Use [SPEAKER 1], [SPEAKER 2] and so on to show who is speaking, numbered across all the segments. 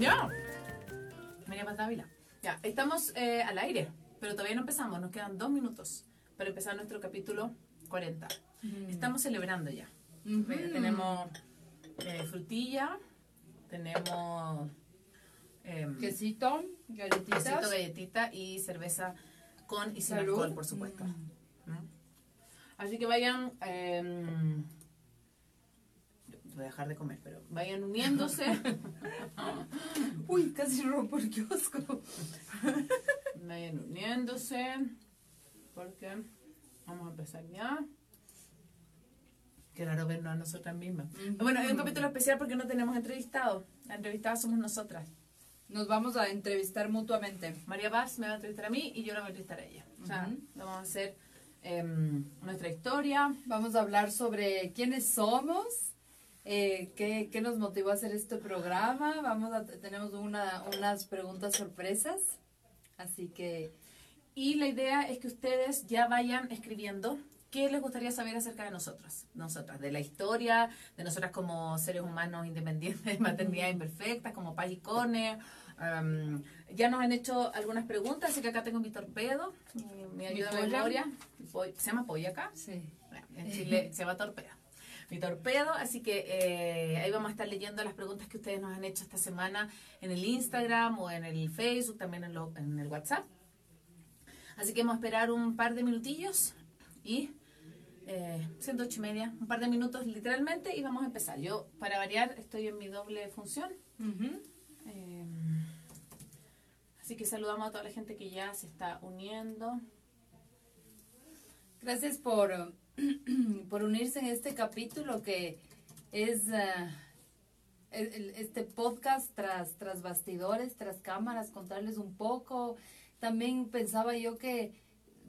[SPEAKER 1] Ya. María Paz Dávila. Ya, estamos eh, al aire, pero todavía no empezamos. Nos quedan dos minutos para empezar nuestro capítulo 40. Estamos celebrando ya. Tenemos eh, frutilla, tenemos em,
[SPEAKER 2] Quesito, galletitas.
[SPEAKER 1] quesito, galletita y cerveza con y sin
[SPEAKER 2] Salud.
[SPEAKER 1] alcohol, por supuesto. ¿Mm? Así que vayan. Voy a dejar de comer, pero vayan uniéndose.
[SPEAKER 2] Uy, casi rompo el kiosco.
[SPEAKER 1] vayan uniéndose. Porque vamos a empezar ya. Qué raro vernos a nosotras mismas. Bueno, es un capítulo especial porque no tenemos entrevistado. La entrevistada somos nosotras.
[SPEAKER 2] Nos vamos a entrevistar mutuamente.
[SPEAKER 1] María Paz me va a entrevistar a mí y yo la voy a entrevistar a ella. O sea, vamos a hacer em, nuestra historia.
[SPEAKER 2] Vamos a hablar sobre quiénes somos, eh, qué, qué nos motivó a hacer este programa. Vamos a, tenemos una, unas preguntas sorpresas. Así que
[SPEAKER 1] Y la idea es que ustedes ya vayan escribiendo qué les gustaría saber acerca de nosotras, nosotras, de la historia, de nosotras como seres humanos independientes, de maternidad imperfecta, como Cone. Am, ya nos han hecho algunas preguntas, así que acá tengo mi torpedo, mi, mi ayuda de memoria. ¿Se llama polla acá?
[SPEAKER 2] sí.
[SPEAKER 1] Bueno, En Chile se llama torpedo. Mi torpedo, así que eh, ahí vamos a estar leyendo las preguntas que ustedes nos han hecho esta semana en el Instagram o en el Facebook, también en, lo- en el WhatsApp. Así que vamos a esperar un par de minutillos y eh, siendo ocho y media, un par de minutos literalmente y vamos a empezar. Yo, para variar, estoy en mi doble función. Eh, así que saludamos a toda la gente que ya se está uniendo.
[SPEAKER 2] Gracias por, por unirse en este capítulo que es el- este podcast tras, tras bastidores, tras cámaras, contarles un poco. También pensaba yo que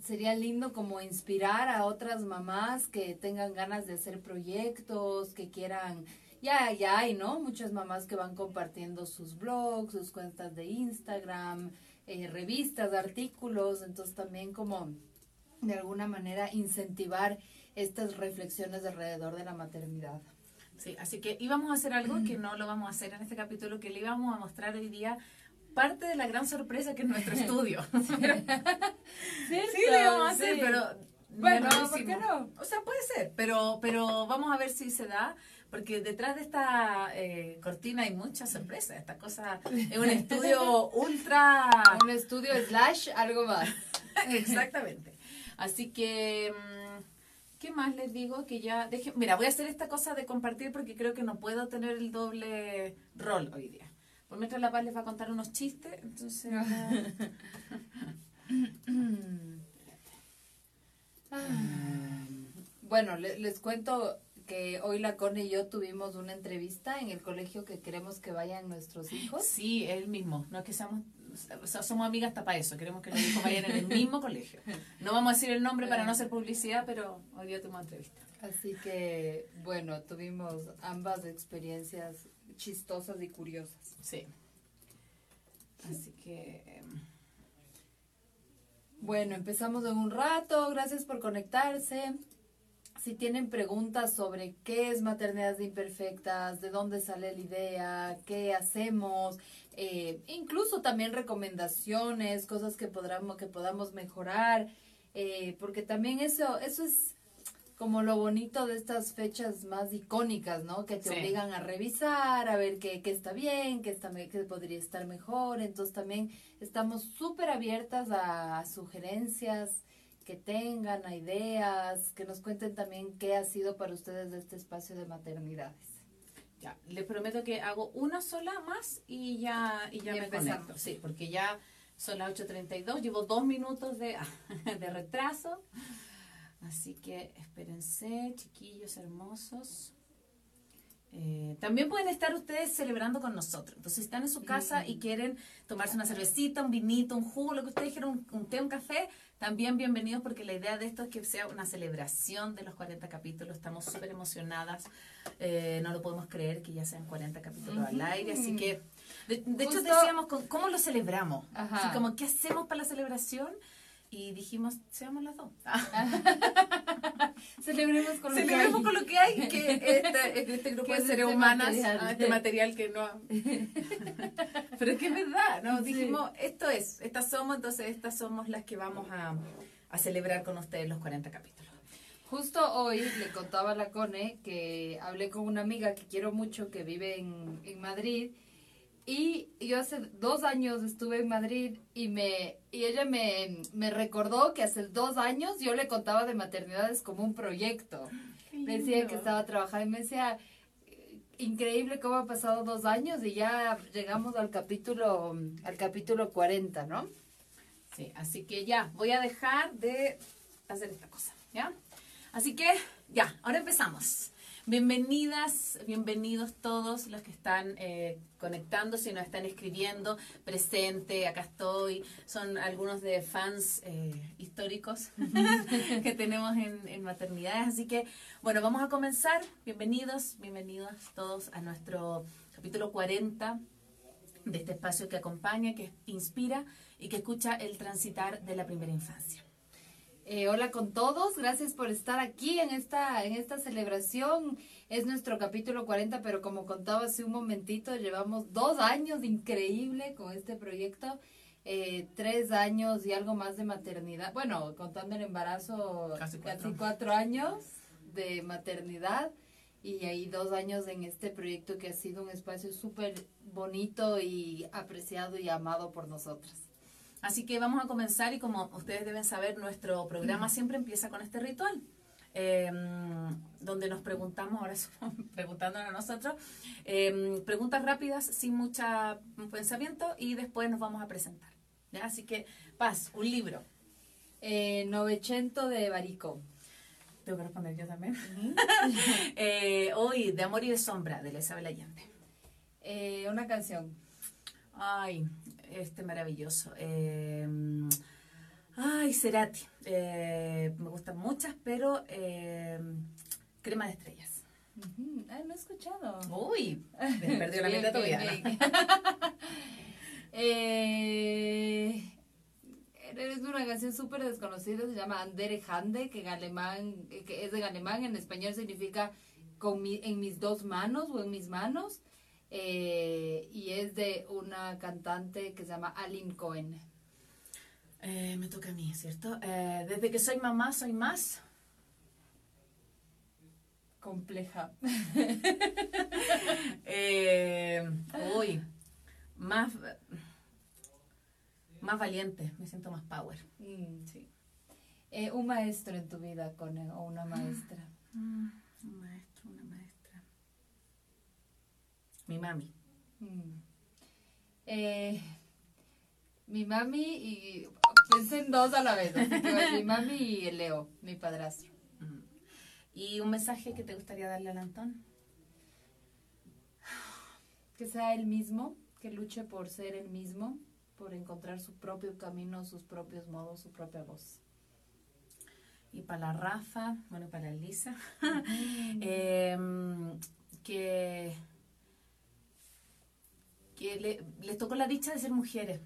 [SPEAKER 2] sería lindo como inspirar a otras mamás que tengan ganas de hacer proyectos, que quieran, ya, ya hay, ¿no? Muchas mamás que van compartiendo sus blogs, sus cuentas de Instagram, eh, revistas, artículos, entonces también como de alguna manera incentivar estas reflexiones alrededor de la maternidad.
[SPEAKER 1] Sí, así que íbamos a hacer algo que no lo vamos a hacer en este capítulo, que le íbamos a mostrar hoy día parte de la gran sorpresa que es nuestro estudio. Sí, lo íbamos a hacer,
[SPEAKER 2] Sí.
[SPEAKER 1] pero
[SPEAKER 2] Bueno,
[SPEAKER 1] lo
[SPEAKER 2] ¿por qué no?
[SPEAKER 1] O sea, puede ser, pero, pero vamos a ver si se da, porque detrás de esta eh, cortina hay muchas sorpresas. Esta cosa es un estudio ultra...
[SPEAKER 2] Un estudio slash algo más.
[SPEAKER 1] Exactamente. Así que, mm, ¿qué más les digo? Que ya deje, mira, voy a hacer esta cosa de compartir porque creo que no puedo tener el doble rol hoy día. Por mientras La Paz les va a contar unos chistes, entonces...
[SPEAKER 2] Bueno, le- les cuento que hoy la Connie y yo tuvimos una entrevista en el colegio que queremos que vayan nuestros hijos.
[SPEAKER 1] Sí, el mismo. No es que seamos, o sea, somos amigas hasta para eso. Queremos que los hijos vayan en el mismo colegio. No vamos a decir el nombre para no hacer publicidad, pero hoy día tuvimos entrevista.
[SPEAKER 2] Así que, bueno, tuvimos ambas experiencias chistosas y curiosas.
[SPEAKER 1] Sí. Así que... em,
[SPEAKER 2] Bueno, empezamos en un rato. Gracias por conectarse. Si tienen preguntas sobre qué es maternidades imperfectas, de dónde sale la idea, qué hacemos, eh, incluso también recomendaciones, cosas que podamos, que podamos mejorar, eh, porque también eso, eso es como lo bonito de estas fechas más icónicas, ¿no? Que te
[SPEAKER 1] Sí.
[SPEAKER 2] obligan a revisar, a ver qué, qué está bien, qué, está, qué podría estar mejor. Entonces también estamos súper abiertas a sugerencias que tengan, a ideas, que nos cuenten también qué ha sido para ustedes este espacio de maternidades.
[SPEAKER 1] Ya, les prometo que hago una sola más y ya, y ya
[SPEAKER 2] Y
[SPEAKER 1] me
[SPEAKER 2] empezamos.
[SPEAKER 1] conecto. Sí, porque ya son las 8.32, llevo dos minutos de, de retraso. Así que espérense, chiquillos hermosos. Eh, también pueden estar ustedes celebrando con nosotros. Entonces, si están en su casa y quieren tomarse una cervecita, un vinito, un jugo, lo que ustedes quieran, un, un té, un café, también bienvenidos porque la idea de esto es que sea una celebración de los 40 capítulos. Estamos súper emocionadas. Eh, no lo podemos creer que ya sean 40 capítulos al aire. Así que, de, de hecho, decíamos cómo lo celebramos.
[SPEAKER 2] Ajá.
[SPEAKER 1] Así como, ¿qué hacemos para la celebración? Y dijimos, seamos las dos.
[SPEAKER 2] Celebremos con lo
[SPEAKER 1] Celebremos
[SPEAKER 2] que hay.
[SPEAKER 1] con lo que hay, que este, este grupo de
[SPEAKER 2] es
[SPEAKER 1] seres
[SPEAKER 2] este
[SPEAKER 1] humanas,
[SPEAKER 2] material.
[SPEAKER 1] ah, este material que no... Pero es que es verdad, ¿no?
[SPEAKER 2] Sí.
[SPEAKER 1] Dijimos, esto es, estas somos, entonces estas somos las que vamos a, a celebrar con ustedes los 40 capítulos.
[SPEAKER 2] Justo hoy le contaba a la Cone que hablé con una amiga que quiero mucho que vive en, en Madrid y yo hace dos años estuve en Madrid y me y ella me, me recordó que hace dos años yo le contaba de maternidades como un proyecto. Le decía que estaba trabajando y me decía increíble cómo ha pasado dos años y ya llegamos al capítulo al capítulo 40, ¿no?
[SPEAKER 1] Sí, así que ya, voy a dejar de hacer esta cosa, ¿ya? Así que ya, ahora empezamos. Bienvenidas, bienvenidos todos los que están eh, conectándose y nos están escribiendo. Presente, acá estoy. Son algunos de fans eh, históricos que tenemos en, en maternidades. Así que, bueno, vamos a comenzar. Bienvenidos, bienvenidos todos a nuestro capítulo 40 de este espacio que acompaña, que inspira y que escucha el transitar de la primera infancia.
[SPEAKER 2] Eh, hola con todos, gracias por estar aquí en esta, en esta celebración. Es nuestro capítulo 40, pero como contaba hace un momentito, llevamos dos años increíble con este proyecto. Eh, tres años y algo más de maternidad. Bueno, contando el embarazo,
[SPEAKER 1] Casi cuatro.
[SPEAKER 2] casi cuatro años de maternidad. Y ahí dos años en este proyecto que ha sido un espacio súper bonito y apreciado y amado por nosotras.
[SPEAKER 1] Así que vamos a comenzar y como ustedes deben saber, nuestro programa siempre empieza con este ritual. eh, donde nos preguntamos, ahora preguntándonos a nosotros, eh, preguntas rápidas sin mucho pensamiento y después nos vamos a presentar. ¿ya? Así que, Paz, un libro.
[SPEAKER 2] Eh, Novecento de Barico.
[SPEAKER 1] Tengo que responder yo también. Eh, hoy, De Amor y de Sombra, de Isabel Allende.
[SPEAKER 2] Eh, una canción.
[SPEAKER 1] Ay, este maravilloso. Eh, ay, Cerati. Eh, me gustan muchas, pero eh, Crema de Estrellas.
[SPEAKER 2] Ah, no he escuchado.
[SPEAKER 1] Uy, me perdió la mitad
[SPEAKER 2] bien. Eh, es una canción súper desconocida, se llama Andere Hande, que en alemán, que es en alemán, en español significa con mi- en mis dos manos o en mis manos. Eh, y es de una cantante que se llama Aline Cohen.
[SPEAKER 1] Eh, me toca a mí, ¿cierto? Eh, desde que soy mamá, soy más.
[SPEAKER 2] Compleja.
[SPEAKER 1] Eh, uy, más, más valiente, me siento más power.
[SPEAKER 2] Mm.
[SPEAKER 1] Sí.
[SPEAKER 2] Un maestro en tu vida, con o una maestra.
[SPEAKER 1] Un maestro, una maestra. Mi mami.
[SPEAKER 2] Mm. Eh, mi mami y pensé en dos a la vez, así que bueno, mi mami y el Leo, mi padrastro.
[SPEAKER 1] ¿Y un mensaje que te gustaría darle al Antón?
[SPEAKER 2] Que sea él mismo, que luche por ser él mismo, por encontrar su propio camino, sus propios modos, su propia voz.
[SPEAKER 1] Y para la Rafa, bueno, para la Lisa, em, que, que le- les tocó la dicha de ser mujeres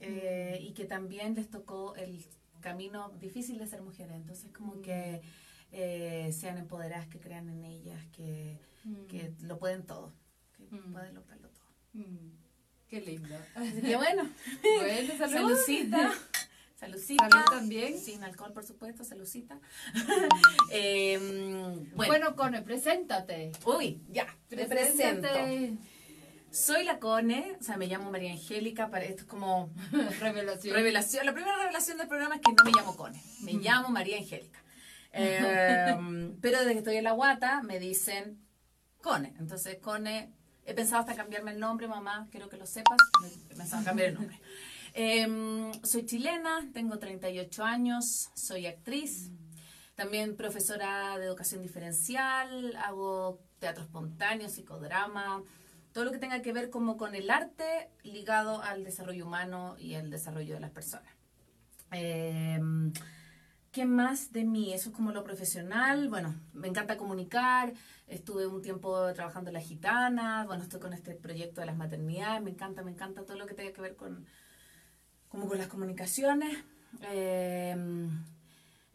[SPEAKER 1] eh, y que también les tocó el camino difícil de ser mujeres. Entonces, como que eh, sean empoderadas, que crean en ellas, que,
[SPEAKER 2] Mm.
[SPEAKER 1] que lo pueden todo, que
[SPEAKER 2] Mm.
[SPEAKER 1] pueden lograrlo todo.
[SPEAKER 2] Mm, Qué lindo.
[SPEAKER 1] Así que bueno,
[SPEAKER 2] Bueno, salud.
[SPEAKER 1] saludcita.
[SPEAKER 2] Salud también.
[SPEAKER 1] Sin alcohol, por supuesto, saludcita. Em, bueno,
[SPEAKER 2] Bueno, Cone, preséntate.
[SPEAKER 1] uy, ya, te presento. Soy la Cone, o sea, me llamo María Angélica, para esto es como
[SPEAKER 2] Revelación.
[SPEAKER 1] revelación. La primera revelación del programa es que no me llamo Cone, me llamo María Angélica. Em, pero desde que estoy en la guata me dicen Cone. Entonces, Cone, he pensado hasta cambiarme el nombre, mamá, quiero que lo sepas. He pensado cambiar el nombre. Em, soy chilena, tengo 38 años, soy actriz, también profesora de educación diferencial, hago teatro espontáneo, psicodrama, todo lo que tenga que ver como con el arte ligado al desarrollo humano y al desarrollo de las personas. Em, ¿Qué más de mí? Eso es como lo profesional. Bueno, me encanta comunicar. Estuve un tiempo trabajando en La Gitana. Bueno, estoy con este proyecto de las maternidades. Me encanta, me encanta todo lo que tenga que ver con, como con las comunicaciones. Em,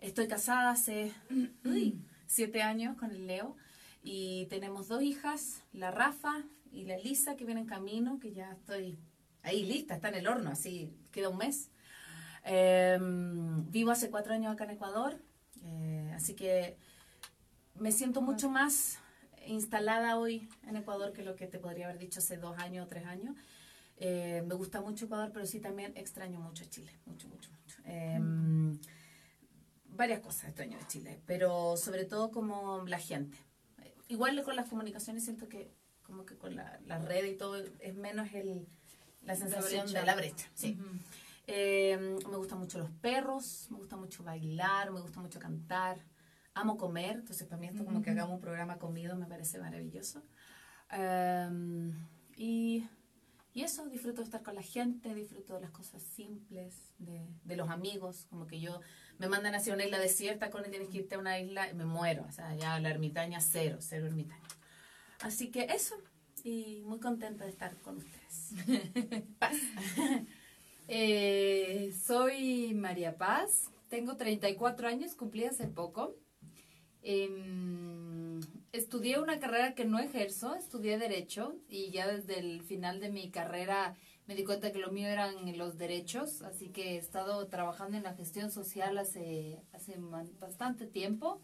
[SPEAKER 1] estoy casada hace siete años con el Leo y tenemos dos hijas, la Rafa y la Elisa, que vienen en camino, que ya estoy ahí lista, está en el horno, así queda un mes. Em, vivo hace cuatro años acá en Ecuador, eh, así que me siento mucho más instalada hoy en Ecuador que lo que te podría haber dicho hace dos años o tres años. Eh, me gusta mucho Ecuador, pero sí también extraño mucho Chile, mucho, mucho, mucho. Em, varias cosas extraño de Chile, pero sobre todo como la gente. Igual con las comunicaciones siento que como que con la, la red y todo es menos el, la sensación de la brecha. Sí. Em, me gustan mucho los perros, me gusta mucho bailar, me gusta mucho cantar, amo comer, entonces para mí esto como que hagamos un programa comido me parece maravilloso. Em, y y eso, disfruto de estar con la gente, disfruto de las cosas simples, de, de los amigos, como que yo me mandan hacia una isla desierta, con tienes que irte a una isla y me muero, o sea, ya la ermitaña cero, cero ermitaña. Así que eso, y muy contenta de estar con ustedes.
[SPEAKER 2] Paz. eh, soy María Paz, tengo 34 años, cumplí hace poco. Eh, estudié una carrera que no ejerzo, estudié Derecho y ya desde el final de mi carrera me di cuenta que lo mío eran los derechos, así que he estado trabajando en la gestión social hace, hace bastante tiempo.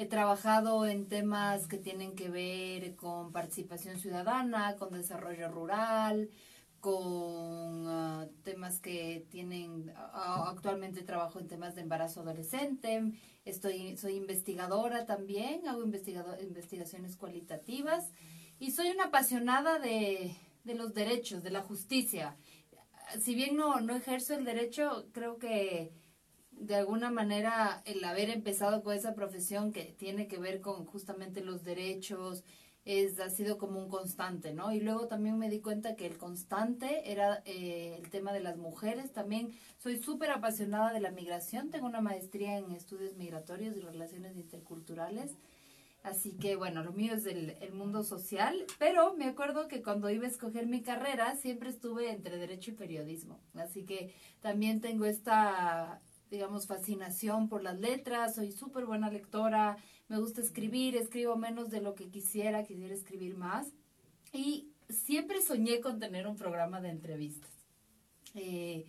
[SPEAKER 2] He trabajado en temas que tienen que ver con participación ciudadana, con desarrollo rural, con ah, temas que tienen, actualmente trabajo en temas de embarazo adolescente, estoy, soy investigadora también, hago investigaciones cualitativas y soy una apasionada de, de, los derechos, de la justicia. Si bien no, no ejerzo el derecho, creo que de alguna manera el haber empezado con esa profesión que tiene que ver con justamente los derechos, es, ha sido como un constante, ¿no? Y luego también me di cuenta que el constante era eh, el tema de las mujeres. También soy súper apasionada de la migración. Tengo una maestría en estudios migratorios y relaciones interculturales. Así que bueno, lo mío es el, el mundo social, pero me acuerdo que cuando iba a escoger mi carrera siempre estuve entre derecho y periodismo. Así que también tengo esta, digamos, fascinación por las letras, soy súper buena lectora, me gusta escribir, escribo menos de lo que quisiera, quisiera escribir más. Y siempre soñé con tener un programa de entrevistas. Eh,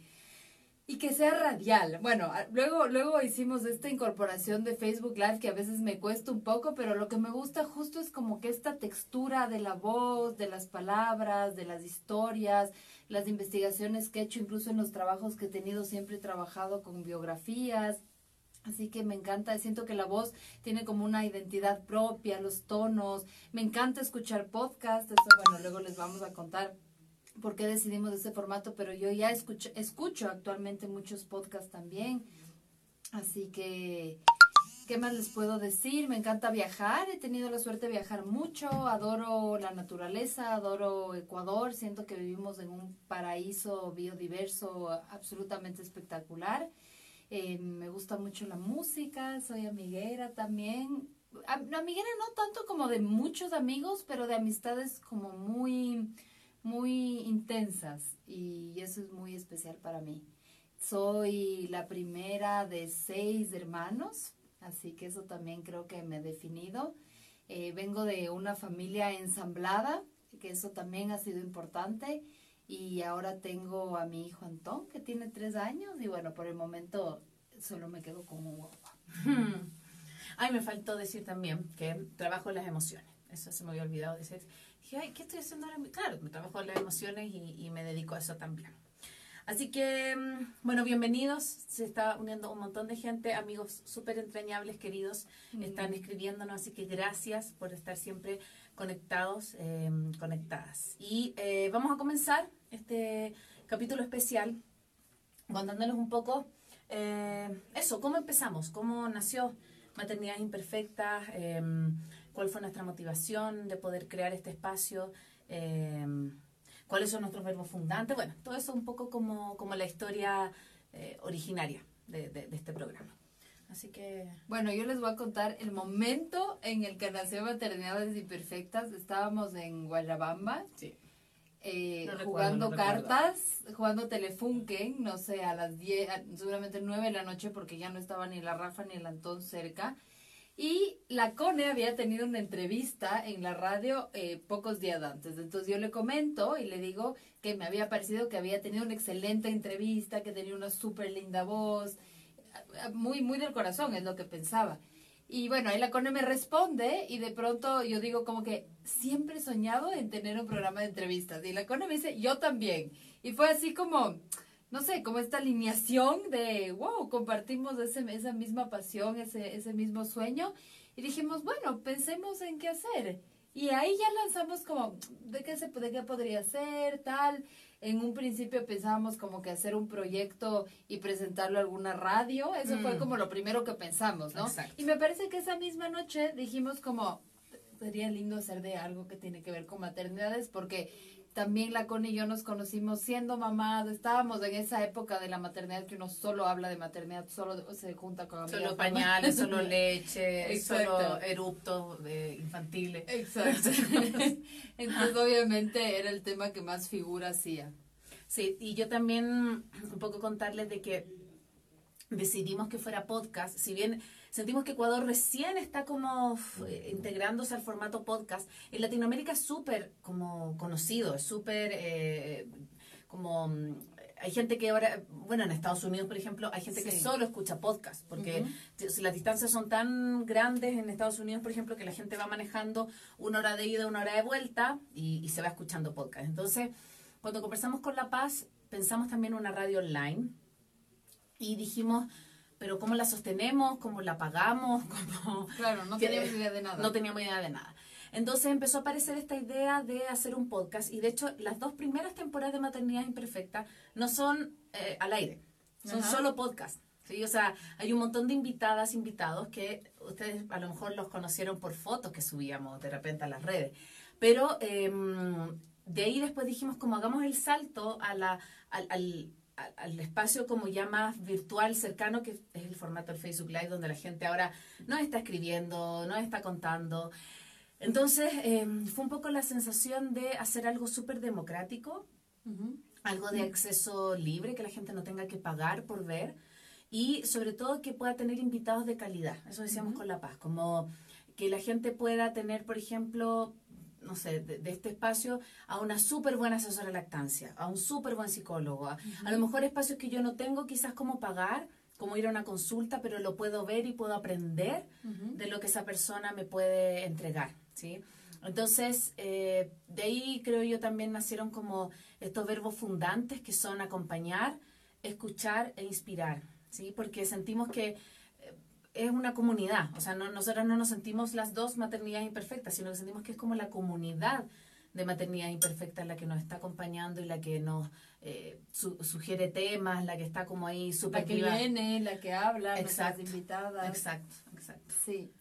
[SPEAKER 2] y que sea radial. Bueno, luego, luego hicimos esta incorporación de Facebook Live que a veces me cuesta un poco, pero lo que me gusta justo es como que esta textura de la voz, de las palabras, de las historias, las investigaciones que he hecho, incluso en los trabajos que he tenido, siempre he trabajado con biografías, Así que me encanta, siento que la voz tiene como una identidad propia, los tonos. Me encanta escuchar podcasts, bueno, luego les vamos a contar por qué decidimos ese formato, pero yo ya escucho, escucho actualmente muchos podcasts también. Así que, ¿qué más les puedo decir? Me encanta viajar, he tenido la suerte de viajar mucho, adoro la naturaleza, adoro Ecuador, siento que vivimos en un paraíso biodiverso absolutamente espectacular. Eh, me gusta mucho la música, soy amiguera también. Amiguera no tanto como de muchos amigos, pero de amistades como muy, muy intensas y eso es muy especial para mí. Soy la primera de seis hermanos, así que eso también creo que me he definido. Eh, vengo de una familia ensamblada, que eso también ha sido importante. Y ahora tengo a mi hijo Antón, que tiene tres años, y bueno, por el momento solo me quedo como guapa.
[SPEAKER 1] Ay, me faltó decir también que trabajo las emociones. Eso se me había olvidado decir. Dije, ay, ¿qué estoy haciendo ahora? Claro, me trabajo las emociones y me dedico a eso también. Así que, mm, bueno, bienvenidos. Se está uniendo un montón de gente, amigos súper entrañables, queridos, están escribiéndonos, así que gracias por estar siempre conectados, em, conectadas. Y eh, vamos a comenzar este capítulo especial contándoles un poco eh, eso, ¿cómo empezamos? ¿Cómo nació Maternidad Imperfecta? Em, ¿Cuál fue nuestra motivación de poder crear este espacio? ¿Cuáles son nuestros verbos fundantes? Bueno, todo eso un poco como, como la historia eh, originaria de, de, este programa. Así que...
[SPEAKER 2] Bueno, yo les voy a contar el momento en el que nació Maternidades Imperfectas. Estábamos en Guayabamba. Sí eh,
[SPEAKER 1] No recuerdo,
[SPEAKER 2] jugando
[SPEAKER 1] recuerdo.
[SPEAKER 2] cartas, jugando Telefunken, no sé, a las 10, a- seguramente 9 de la noche porque ya no estaba ni la Rafa ni el Antón cerca. Y la Cone había tenido una entrevista en la radio eh, pocos días antes. Entonces yo le comento y le digo que me había parecido que había tenido una excelente entrevista, que tenía una súper linda voz. Muy, muy del corazón es lo que pensaba. Y bueno, ahí la Cone me responde y de pronto yo digo como que siempre he soñado en tener un programa de entrevistas. Y la Cone me dice, yo también. Y fue así como, no sé, como esta alineación de, wow, compartimos ese, esa misma pasión, ese, ese mismo sueño. Y dijimos, bueno, pensemos en qué hacer. Y ahí ya lanzamos como, ¿de qué, se, de qué podría ser? Tal. En un principio pensábamos como que hacer un proyecto y presentarlo a alguna radio. Eso fue
[SPEAKER 1] Mm.
[SPEAKER 2] como lo primero que pensamos, ¿no?
[SPEAKER 1] Exacto.
[SPEAKER 2] Y me parece que esa misma noche dijimos como, sería lindo hacer de algo que tiene que ver con maternidades porque también la Connie y yo nos conocimos siendo mamás, estábamos en esa época de la maternidad que uno solo habla de maternidad, solo se junta con amigas.
[SPEAKER 1] Solo pañales, solo leche,
[SPEAKER 2] Exacto.
[SPEAKER 1] solo eruptos de infantiles.
[SPEAKER 2] Exacto. Entonces obviamente era el tema que más figura hacía.
[SPEAKER 1] Sí, y yo también un poco contarles de que decidimos que fuera podcast, si bien sentimos que Ecuador recién está como integrándose al formato podcast, en Latinoamérica es súper como conocido, es súper eh, como... mm, Hay gente que ahora, bueno, en Estados Unidos, por ejemplo, hay gente que
[SPEAKER 2] Sí.
[SPEAKER 1] solo escucha podcast, porque t- si las distancias son tan grandes en Estados Unidos, por ejemplo, que la gente va manejando una hora de ida, una hora de vuelta y, y se va escuchando podcast. Entonces, cuando conversamos con La Paz, pensamos también en una radio online y dijimos, pero ¿cómo la sostenemos? ¿Cómo la pagamos? ¿Cómo...
[SPEAKER 2] Claro, no
[SPEAKER 1] que-
[SPEAKER 2] teníamos idea de nada.
[SPEAKER 1] No teníamos idea de nada. Entonces empezó a aparecer esta idea de hacer un podcast y de hecho las dos primeras temporadas de Maternidad Imperfecta no son eh, al aire, son
[SPEAKER 2] Ajá.
[SPEAKER 1] solo podcast. ¿sí? O sea, hay un montón de invitadas, invitados que ustedes a lo mejor los conocieron por fotos que subíamos de repente a las redes. Pero em, de ahí después dijimos como hagamos el salto a la, al, al- al- espacio como ya más virtual, cercano, que es el formato del Facebook Live, donde la gente ahora no está escribiendo, no está contando. Entonces, em, fue un poco la sensación de hacer algo súper democrático, algo de acceso libre, que la gente no tenga que pagar por ver y sobre todo que pueda tener invitados de calidad. Eso decíamos con La Paz, como que la gente pueda tener, por ejemplo, no sé, de, de este espacio a una súper buena asesora de lactancia, a un súper buen psicólogo, a, a lo mejor espacios que yo no tengo quizás como pagar, como ir a una consulta, pero lo puedo ver y puedo aprender de lo que esa persona me puede entregar, ¿sí? Entonces, eh, de ahí creo yo también nacieron como estos verbos fundantes que son acompañar, escuchar e inspirar, ¿sí? Porque sentimos que es una comunidad, o sea, no, nosotras no nos sentimos las dos maternidades imperfectas, sino que sentimos que es como la comunidad de maternidad imperfecta la que nos está acompañando y la que nos eh, su- sugiere temas, la que está como ahí súper
[SPEAKER 2] La que
[SPEAKER 1] viva.
[SPEAKER 2] viene, la que habla, nuestras
[SPEAKER 1] Exacto,
[SPEAKER 2] invitadas.
[SPEAKER 1] Exacto, exacto.
[SPEAKER 2] Sí.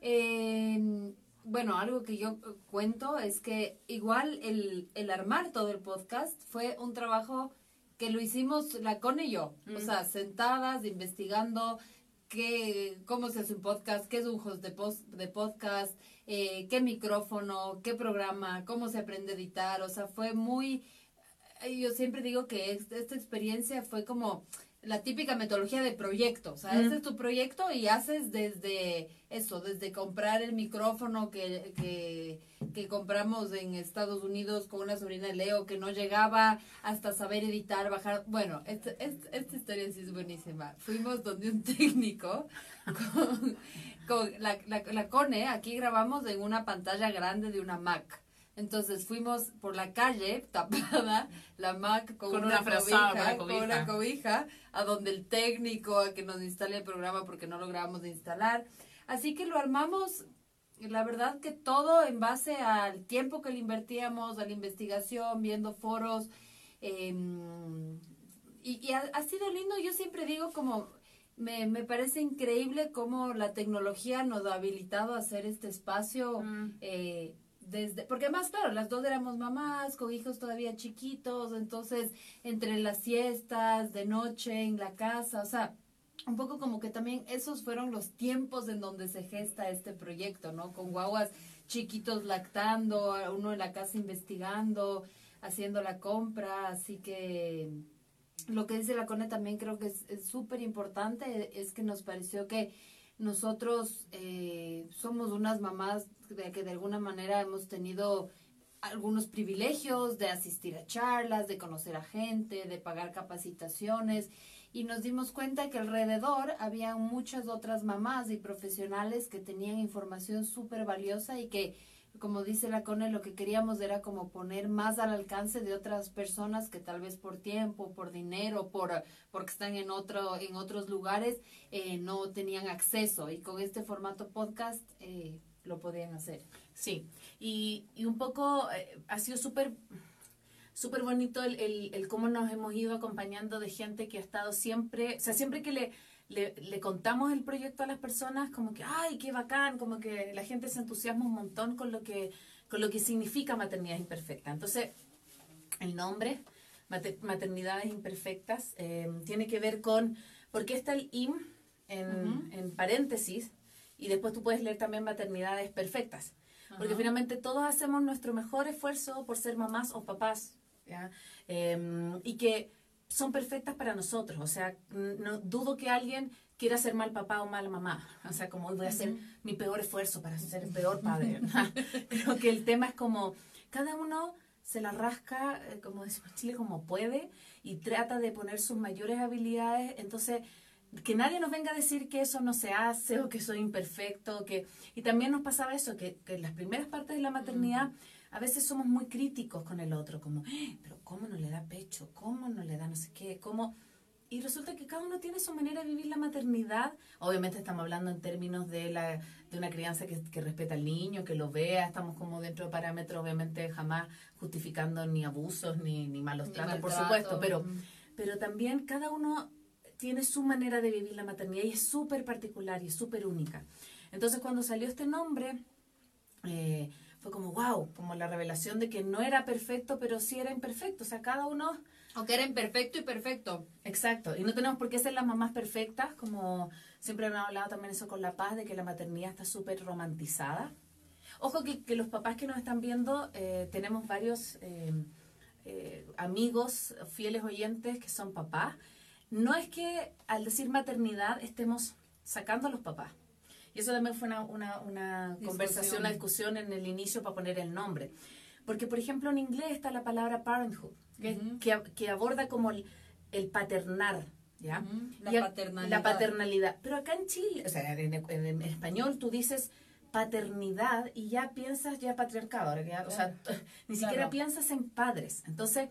[SPEAKER 2] Eh, bueno, algo que yo cuento es que igual el, el armar todo el podcast fue un trabajo que lo hicimos la con y yo. O
[SPEAKER 1] Mm.
[SPEAKER 2] sea, sentadas, investigando qué, cómo se hace un podcast, qué host de, pos- de podcast, eh, qué micrófono, qué programa, cómo se aprende a editar. O sea, fue muy... Yo siempre digo que es- esta experiencia fue como la típica metodología de proyecto. O sea,
[SPEAKER 1] Mm.
[SPEAKER 2] este es tu proyecto y haces desde eso, desde comprar el micrófono que, que, que compramos en Estados Unidos con una sobrina de Leo que no llegaba hasta saber editar, bajar. Bueno, este- este- esta historia sí es buenísima. Fuimos donde un técnico con, con la, la, la Cone, aquí grabamos en una pantalla grande de una Mac. Entonces fuimos por la calle tapada, la Mac con,
[SPEAKER 1] Con
[SPEAKER 2] una,
[SPEAKER 1] una frazada,
[SPEAKER 2] cobija,
[SPEAKER 1] con
[SPEAKER 2] una
[SPEAKER 1] cobija.
[SPEAKER 2] a donde el técnico a que nos instale el programa porque no logramos de instalar. Así que lo armamos, la verdad que todo en base al tiempo que le invertíamos, a la investigación, viendo foros. em, y y ha, ha sido lindo, yo siempre digo como, me, me parece increíble cómo la tecnología nos ha habilitado a hacer este espacio.
[SPEAKER 1] Mm.
[SPEAKER 2] eh, desde, porque más claro, las dos éramos mamás, con hijos todavía chiquitos, entonces entre las siestas, de noche, en la casa, o sea, un poco como que también esos fueron los tiempos en donde se gesta este proyecto, ¿no? Con guaguas chiquitos lactando, uno en la casa investigando, haciendo la compra, así que lo que dice la CONE también creo que es súper importante, es que nos pareció que nosotros eh, somos unas mamás de que de alguna manera hemos tenido algunos privilegios de asistir a charlas, de conocer a gente, de pagar capacitaciones y nos dimos cuenta que alrededor había muchas otras mamás y profesionales que tenían información súper valiosa y que como dice la CONE, lo que queríamos era como poner más al alcance de otras personas que tal vez por tiempo, por dinero, por porque están en otro en otros lugares eh, no tenían acceso y con este formato podcast eh, lo podían hacer.
[SPEAKER 1] Sí, y, y un poco eh, ha sido súper súper bonito el, el, el cómo nos hemos ido acompañando de gente que ha estado siempre, o sea, siempre que le le, le, contamos el proyecto a las personas, como que, ay, qué bacán, como que la gente se entusiasma un montón con lo que, con lo que significa maternidad imperfecta. Entonces, el nombre, maternidades imperfectas, eh, tiene que ver con, por qué está el IM en, en, paréntesis, y después tú puedes leer también maternidades perfectas. Porque finalmente todos hacemos nuestro mejor esfuerzo por ser mamás o papás, ¿ya? Eh, y que son perfectas para nosotros. O sea, no dudo que alguien quiera ser mal papá o mala mamá. O sea, como voy a hacer mi peor esfuerzo para ser el peor padre. Creo que el tema es como cada uno se la rasca, eh, como decimos en Chile, como puede y trata de poner sus mayores habilidades. Entonces, que nadie nos venga a decir que eso no se hace o que soy imperfecto. que Y también nos pasaba eso, que, que en las primeras partes de la maternidad a veces somos muy críticos con el otro, como, ¡Ah! pero ¿cómo no le da pecho? ¿Cómo no le da no sé qué? ¿Cómo? Y resulta que cada uno tiene su manera de vivir la maternidad. Obviamente estamos hablando en términos de, la, de una crianza que, que respeta al niño, que lo vea. Estamos como dentro de parámetros, obviamente jamás justificando ni abusos ni, ni malos tratos, por supuesto. Pero, pero también cada uno tiene su manera de vivir la maternidad y es súper particular y es súper única. Entonces cuando salió este nombre... Eh, fue como, wow, como la revelación de que no era perfecto, pero sí era imperfecto. O sea, cada uno...
[SPEAKER 2] Aunque era imperfecto y perfecto.
[SPEAKER 1] Exacto. Y no tenemos por qué ser las mamás perfectas, como siempre han hablado también eso con La Paz, de que la maternidad está súper romantizada. Ojo que, que, los papás que nos están viendo, eh, tenemos varios eh, eh, amigos, fieles oyentes que son papás. No es que al decir maternidad estemos sacando a los papás y eso también fue una, una, una conversación, una discusión en el inicio para poner el nombre. Porque, por ejemplo, en inglés está la palabra parenthood, que, que, que, aborda como el, el paternar, ¿ya?
[SPEAKER 2] La paternalidad.
[SPEAKER 1] La paternalidad. Pero acá en Chile, o sea, en, en, español tú dices paternidad y ya piensas ya patriarcado, o sea, ni siquiera piensas en padres. Entonces,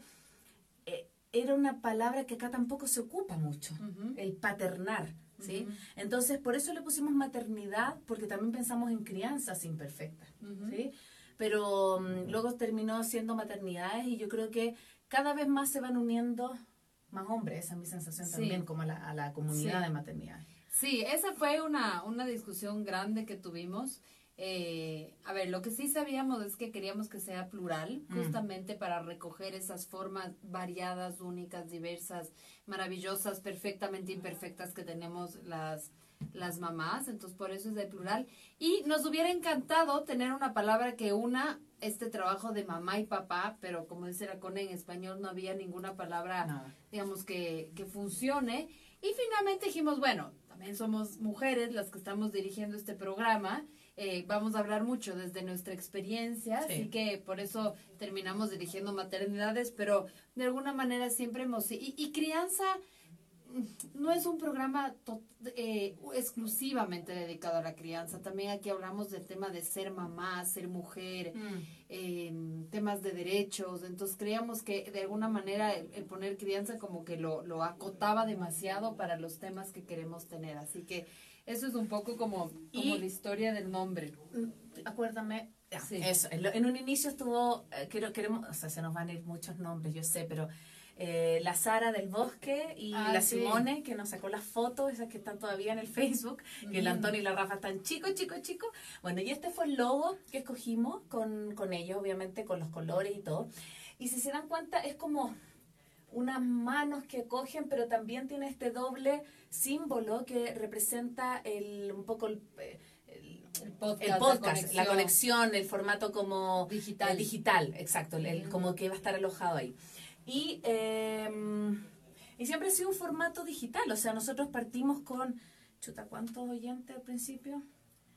[SPEAKER 1] eh, era una palabra que acá tampoco se ocupa mucho, el paternar. ¿Sí? Entonces, por eso le pusimos maternidad, porque también pensamos en crianzas imperfectas, ¿sí? Pero um, luego terminó siendo maternidades y yo creo que cada vez más se van uniendo más hombres, esa es mi sensación también, como a la, a la comunidad de maternidad.
[SPEAKER 2] Sí, esa fue una, una discusión grande que tuvimos. Eh, a ver, lo que sí sabíamos es que queríamos que sea plural, mm. justamente para recoger esas formas variadas, únicas, diversas, maravillosas, perfectamente imperfectas que tenemos las, las mamás, entonces por eso es de plural. Y nos hubiera encantado tener una palabra que una este trabajo de mamá y papá, pero como dice la Cone en español no había ninguna palabra, digamos, que, que funcione. Y finalmente dijimos, bueno, también somos mujeres las que estamos dirigiendo este programa eh, vamos a hablar mucho desde nuestra experiencia, así que por eso terminamos dirigiendo maternidades, pero de alguna manera siempre hemos... Y, y crianza no es un programa eh, exclusivamente dedicado a la crianza, también aquí hablamos del tema de ser mamá, ser mujer, mm. em, temas de derechos, entonces creíamos que de alguna manera el, el, poner crianza como que lo, lo acotaba demasiado para los temas que queremos tener, así que eso es un poco como, como la historia del nombre.
[SPEAKER 1] Mm, acuérdame, eso, en, un inicio estuvo, eh, quiero, queremos, o sea, se nos van a ir muchos nombres, yo sé, pero eh, la Sara del Bosque y ah, la Simone, que nos sacó las fotos, esas que están todavía en el Facebook, que el Antonio y la Rafa están chicos, chicos, chicos. Bueno, y este fue el logo que escogimos con, con ellos, obviamente, con los colores y todo. Y si se dan cuenta, es como unas manos que cogen, pero también tiene este doble símbolo que representa el, un poco el,
[SPEAKER 2] el podcast,
[SPEAKER 1] el
[SPEAKER 2] la
[SPEAKER 1] podcast, la
[SPEAKER 2] conexión.
[SPEAKER 1] conexión, el formato como
[SPEAKER 2] Digital.
[SPEAKER 1] eh, digital, exacto, el- el-
[SPEAKER 2] Ujú.
[SPEAKER 1] como que va a estar alojado ahí. Y, eh, y siempre ha sido un formato digital, o sea, nosotros partimos con, chuta, ¿cuántos oyentes al principio?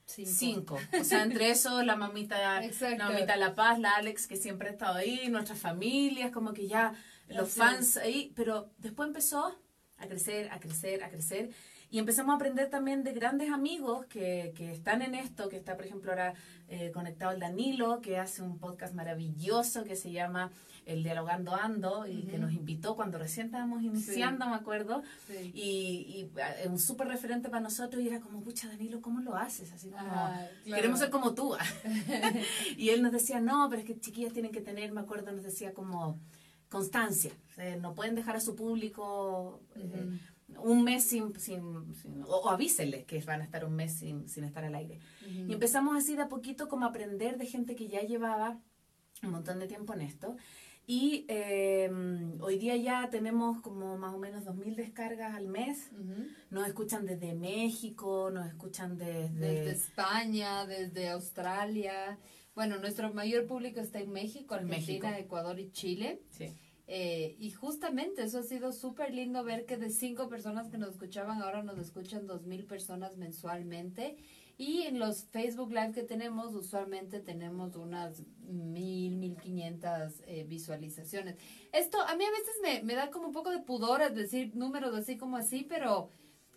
[SPEAKER 2] Cinco.
[SPEAKER 1] Cinco. O sea, entre eso la mamita,
[SPEAKER 2] Exacto.
[SPEAKER 1] la mamita La Paz, la Alex, que siempre ha estado ahí, nuestras familias, como que ya los fans ahí, pero después empezó a crecer, a crecer, a crecer. Y empezamos a aprender también de grandes amigos que, que están en esto, que está, por ejemplo, ahora eh, conectado el Danilo, que hace un podcast maravilloso que se llama El Dialogando Ando, y que nos invitó cuando recién estábamos iniciando, me acuerdo.
[SPEAKER 2] Sí.
[SPEAKER 1] Y, y eh, un súper referente para nosotros y era como, pucha, Danilo, ¿cómo lo haces? Así como,
[SPEAKER 2] Ah, claro.
[SPEAKER 1] queremos ser como tú. y él nos decía, no, pero es que chiquillas tienen que tener, me acuerdo, nos decía como constancia. Eh, no pueden dejar a su público eh, un mes sin, sin, sin- o, o avísenles que van a estar un mes sin, sin estar al aire. Y empezamos así de a poquito como a aprender de gente que ya llevaba un montón de tiempo en esto. Y eh, hoy día ya tenemos como más o menos 2.000 descargas al mes. Nos escuchan desde México, nos escuchan desde...
[SPEAKER 2] Desde España, desde Australia. Bueno, nuestro mayor público está en México,
[SPEAKER 1] En
[SPEAKER 2] Argentina,
[SPEAKER 1] México.
[SPEAKER 2] Ecuador y Chile.
[SPEAKER 1] Sí.
[SPEAKER 2] Eh, y justamente eso ha sido súper lindo ver que de cinco personas que nos escuchaban, ahora nos escuchan dos mil personas mensualmente. Y en los Facebook Live que tenemos, usualmente tenemos unas mil, mil quinientas eh, visualizaciones. Esto a mí a veces me, me da como un poco de pudor es decir números así como así, pero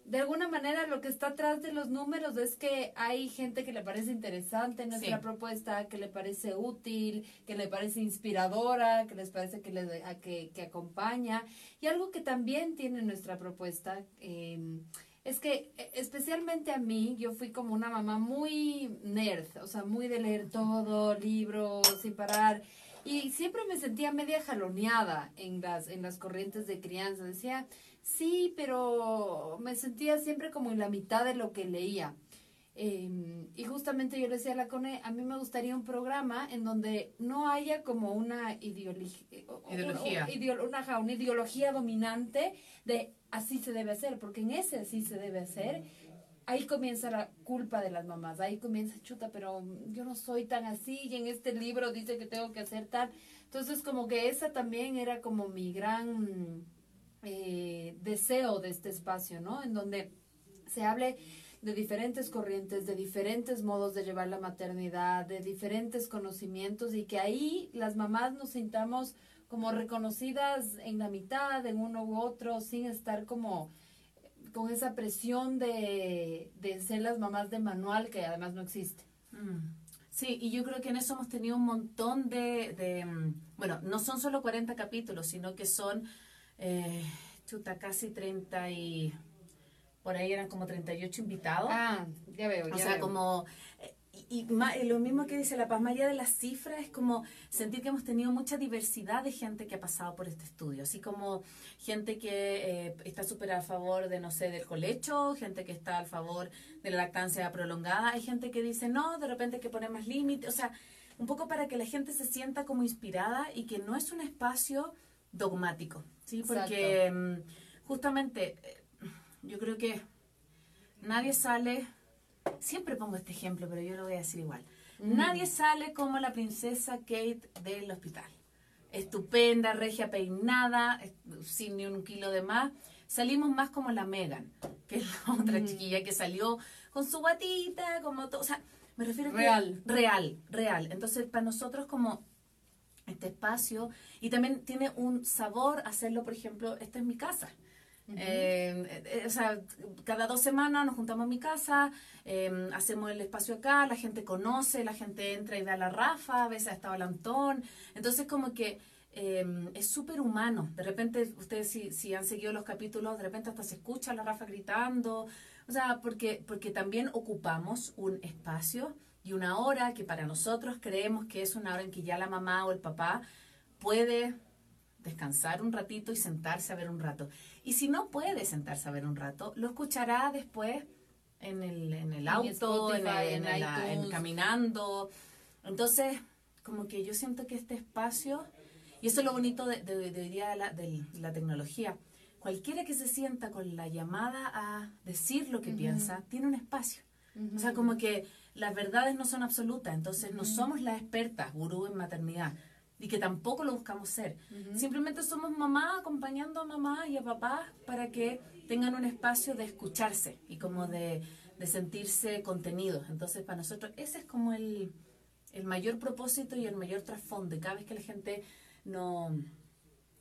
[SPEAKER 2] de alguna manera lo que está atrás de los números es que hay gente que le parece interesante nuestra
[SPEAKER 1] Sí.
[SPEAKER 2] propuesta, que le parece útil, que le parece inspiradora, que les parece que, le, a- que, que acompaña. Y algo que también tiene nuestra propuesta eh, es que eh, especialmente a mí, yo fui como una mamá muy nerd, o sea, muy de leer todo, libros, sin parar. Y siempre me sentía media jaloneada en las, en las corrientes de crianza. Decía, sí, pero me sentía siempre como en la mitad de lo que leía. Eh, y justamente yo le decía a la CONE, a mí me gustaría un programa en donde no haya como una ideología,
[SPEAKER 1] Ideología.
[SPEAKER 2] una, ajá, una ideología dominante de así se debe hacer, porque en ese así se debe hacer, ahí comienza la culpa de las mamás, ahí comienza chuta, pero yo no soy tan así y en este libro dice que tengo que hacer tal. Entonces como que esa también era como mi gran eh, deseo de este espacio, ¿no? En donde se hable de diferentes corrientes, de diferentes modos de llevar la maternidad, de diferentes conocimientos y que ahí las mamás nos sintamos como reconocidas en la mitad, en uno u otro, sin estar como con esa presión de, de ser las mamás de manual que además no existe.
[SPEAKER 1] Mm. Sí, y yo creo que en eso hemos tenido un montón de, de, mm, bueno, no son solo 40 capítulos, sino que son, eh, chuta, casi 30 y, por ahí eran como 38 invitados.
[SPEAKER 2] Ah, ya veo, ya
[SPEAKER 1] o sea,
[SPEAKER 2] veo.
[SPEAKER 1] como, eh, y, y lo mismo que dice La Paz, allá de las cifras, es como sentir que hemos tenido mucha diversidad de gente que ha pasado por este estudio, así como gente que eh, está súper a favor de, no sé, del colecho, gente que está a favor de la lactancia prolongada, hay gente que dice, no, de repente hay que poner más límites, o sea, un poco para que la gente se sienta como inspirada y que no es un espacio dogmático, ¿sí? Porque mm, justamente eh, yo creo que nadie sale, siempre pongo este ejemplo, pero yo lo voy a decir igual,
[SPEAKER 2] Mm.
[SPEAKER 1] nadie sale como la princesa Kate del hospital. Estupenda, regia peinada, sin ni un kilo de más. Salimos más como la Megan, que es la otra
[SPEAKER 2] Mm.
[SPEAKER 1] chiquilla que salió con su guatita, como todo. O sea, me refiero a que-
[SPEAKER 2] Real.
[SPEAKER 1] real, real. Entonces, para nosotros como este espacio, y también tiene un sabor hacerlo, por ejemplo, esta es mi casa. Eh, eh, o sea, cada dos semanas nos juntamos en mi casa, eh, hacemos el espacio acá, la gente conoce, la gente entra y ve a la Rafa, a veces ha estado el Antón. Entonces, como que eh, es súper humano. De repente, ustedes si, si han seguido los capítulos, de repente hasta se escucha a la Rafa gritando. O sea, porque, porque también ocupamos un espacio y una hora que para nosotros creemos que es una hora en que ya la mamá o el papá puede descansar un ratito y sentarse a ver un rato. Y si no puede sentarse a ver un rato, lo escuchará después en el, en el auto, en,
[SPEAKER 2] Spotify,
[SPEAKER 1] el- en
[SPEAKER 2] en
[SPEAKER 1] el- en
[SPEAKER 2] iTunes.
[SPEAKER 1] caminando. Entonces, como que yo siento que este espacio, y eso es lo bonito de, de, de hoy día de la, de la tecnología, cualquiera que se sienta con la llamada a decir lo que piensa, tiene un espacio. O sea, como que las verdades no son absolutas, entonces no somos las expertas, gurú en maternidad, y que tampoco lo buscamos ser. Simplemente somos mamá acompañando a mamá y a papá para que tengan un espacio de escucharse y como de, de sentirse contenidos. Entonces, para nosotros ese es como el, el mayor propósito y el mayor trasfondo. Y cada vez que la gente no...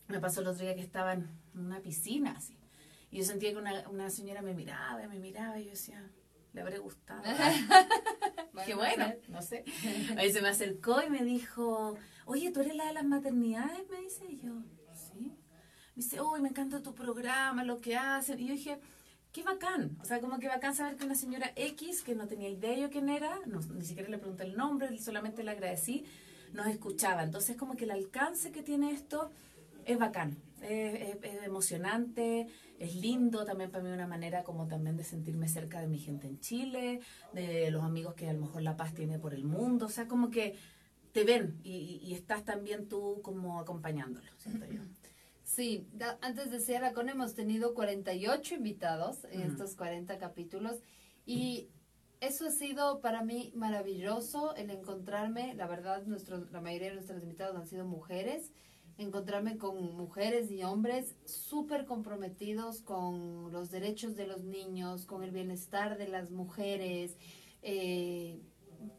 [SPEAKER 1] Me pasó el otro día que estaba en una piscina así. Y yo sentía que una, una señora me miraba, me miraba y yo decía, le habré gustado. Qué bueno, no sé. Ahí se me acercó y me dijo, oye, ¿tú eres la de las maternidades? Me dice y yo, sí. Me dice, uy, me encanta tu programa, lo que hacen. Y yo dije, qué bacán. O sea, como que bacán saber que una señora X, que no tenía idea yo quién era, no, ni siquiera le pregunté el nombre, solamente le agradecí, nos escuchaba. Entonces, como que el alcance que tiene esto es bacán, es, es emocionante, es lindo también para mí una manera como también de sentirme cerca de mi gente en Chile, de los amigos que a lo mejor La Paz tiene por el mundo, o sea, como que te ven y, y estás también tú como acompañándolo, siento yo.
[SPEAKER 2] Sí, antes de ser con hemos tenido 48 invitados en estos 40 capítulos y eso ha sido para mí maravilloso el encontrarme, la verdad, nuestro, la mayoría de nuestros invitados han sido mujeres, encontrarme con mujeres y hombres súper comprometidos con los derechos de los niños, con el bienestar de las mujeres, eh,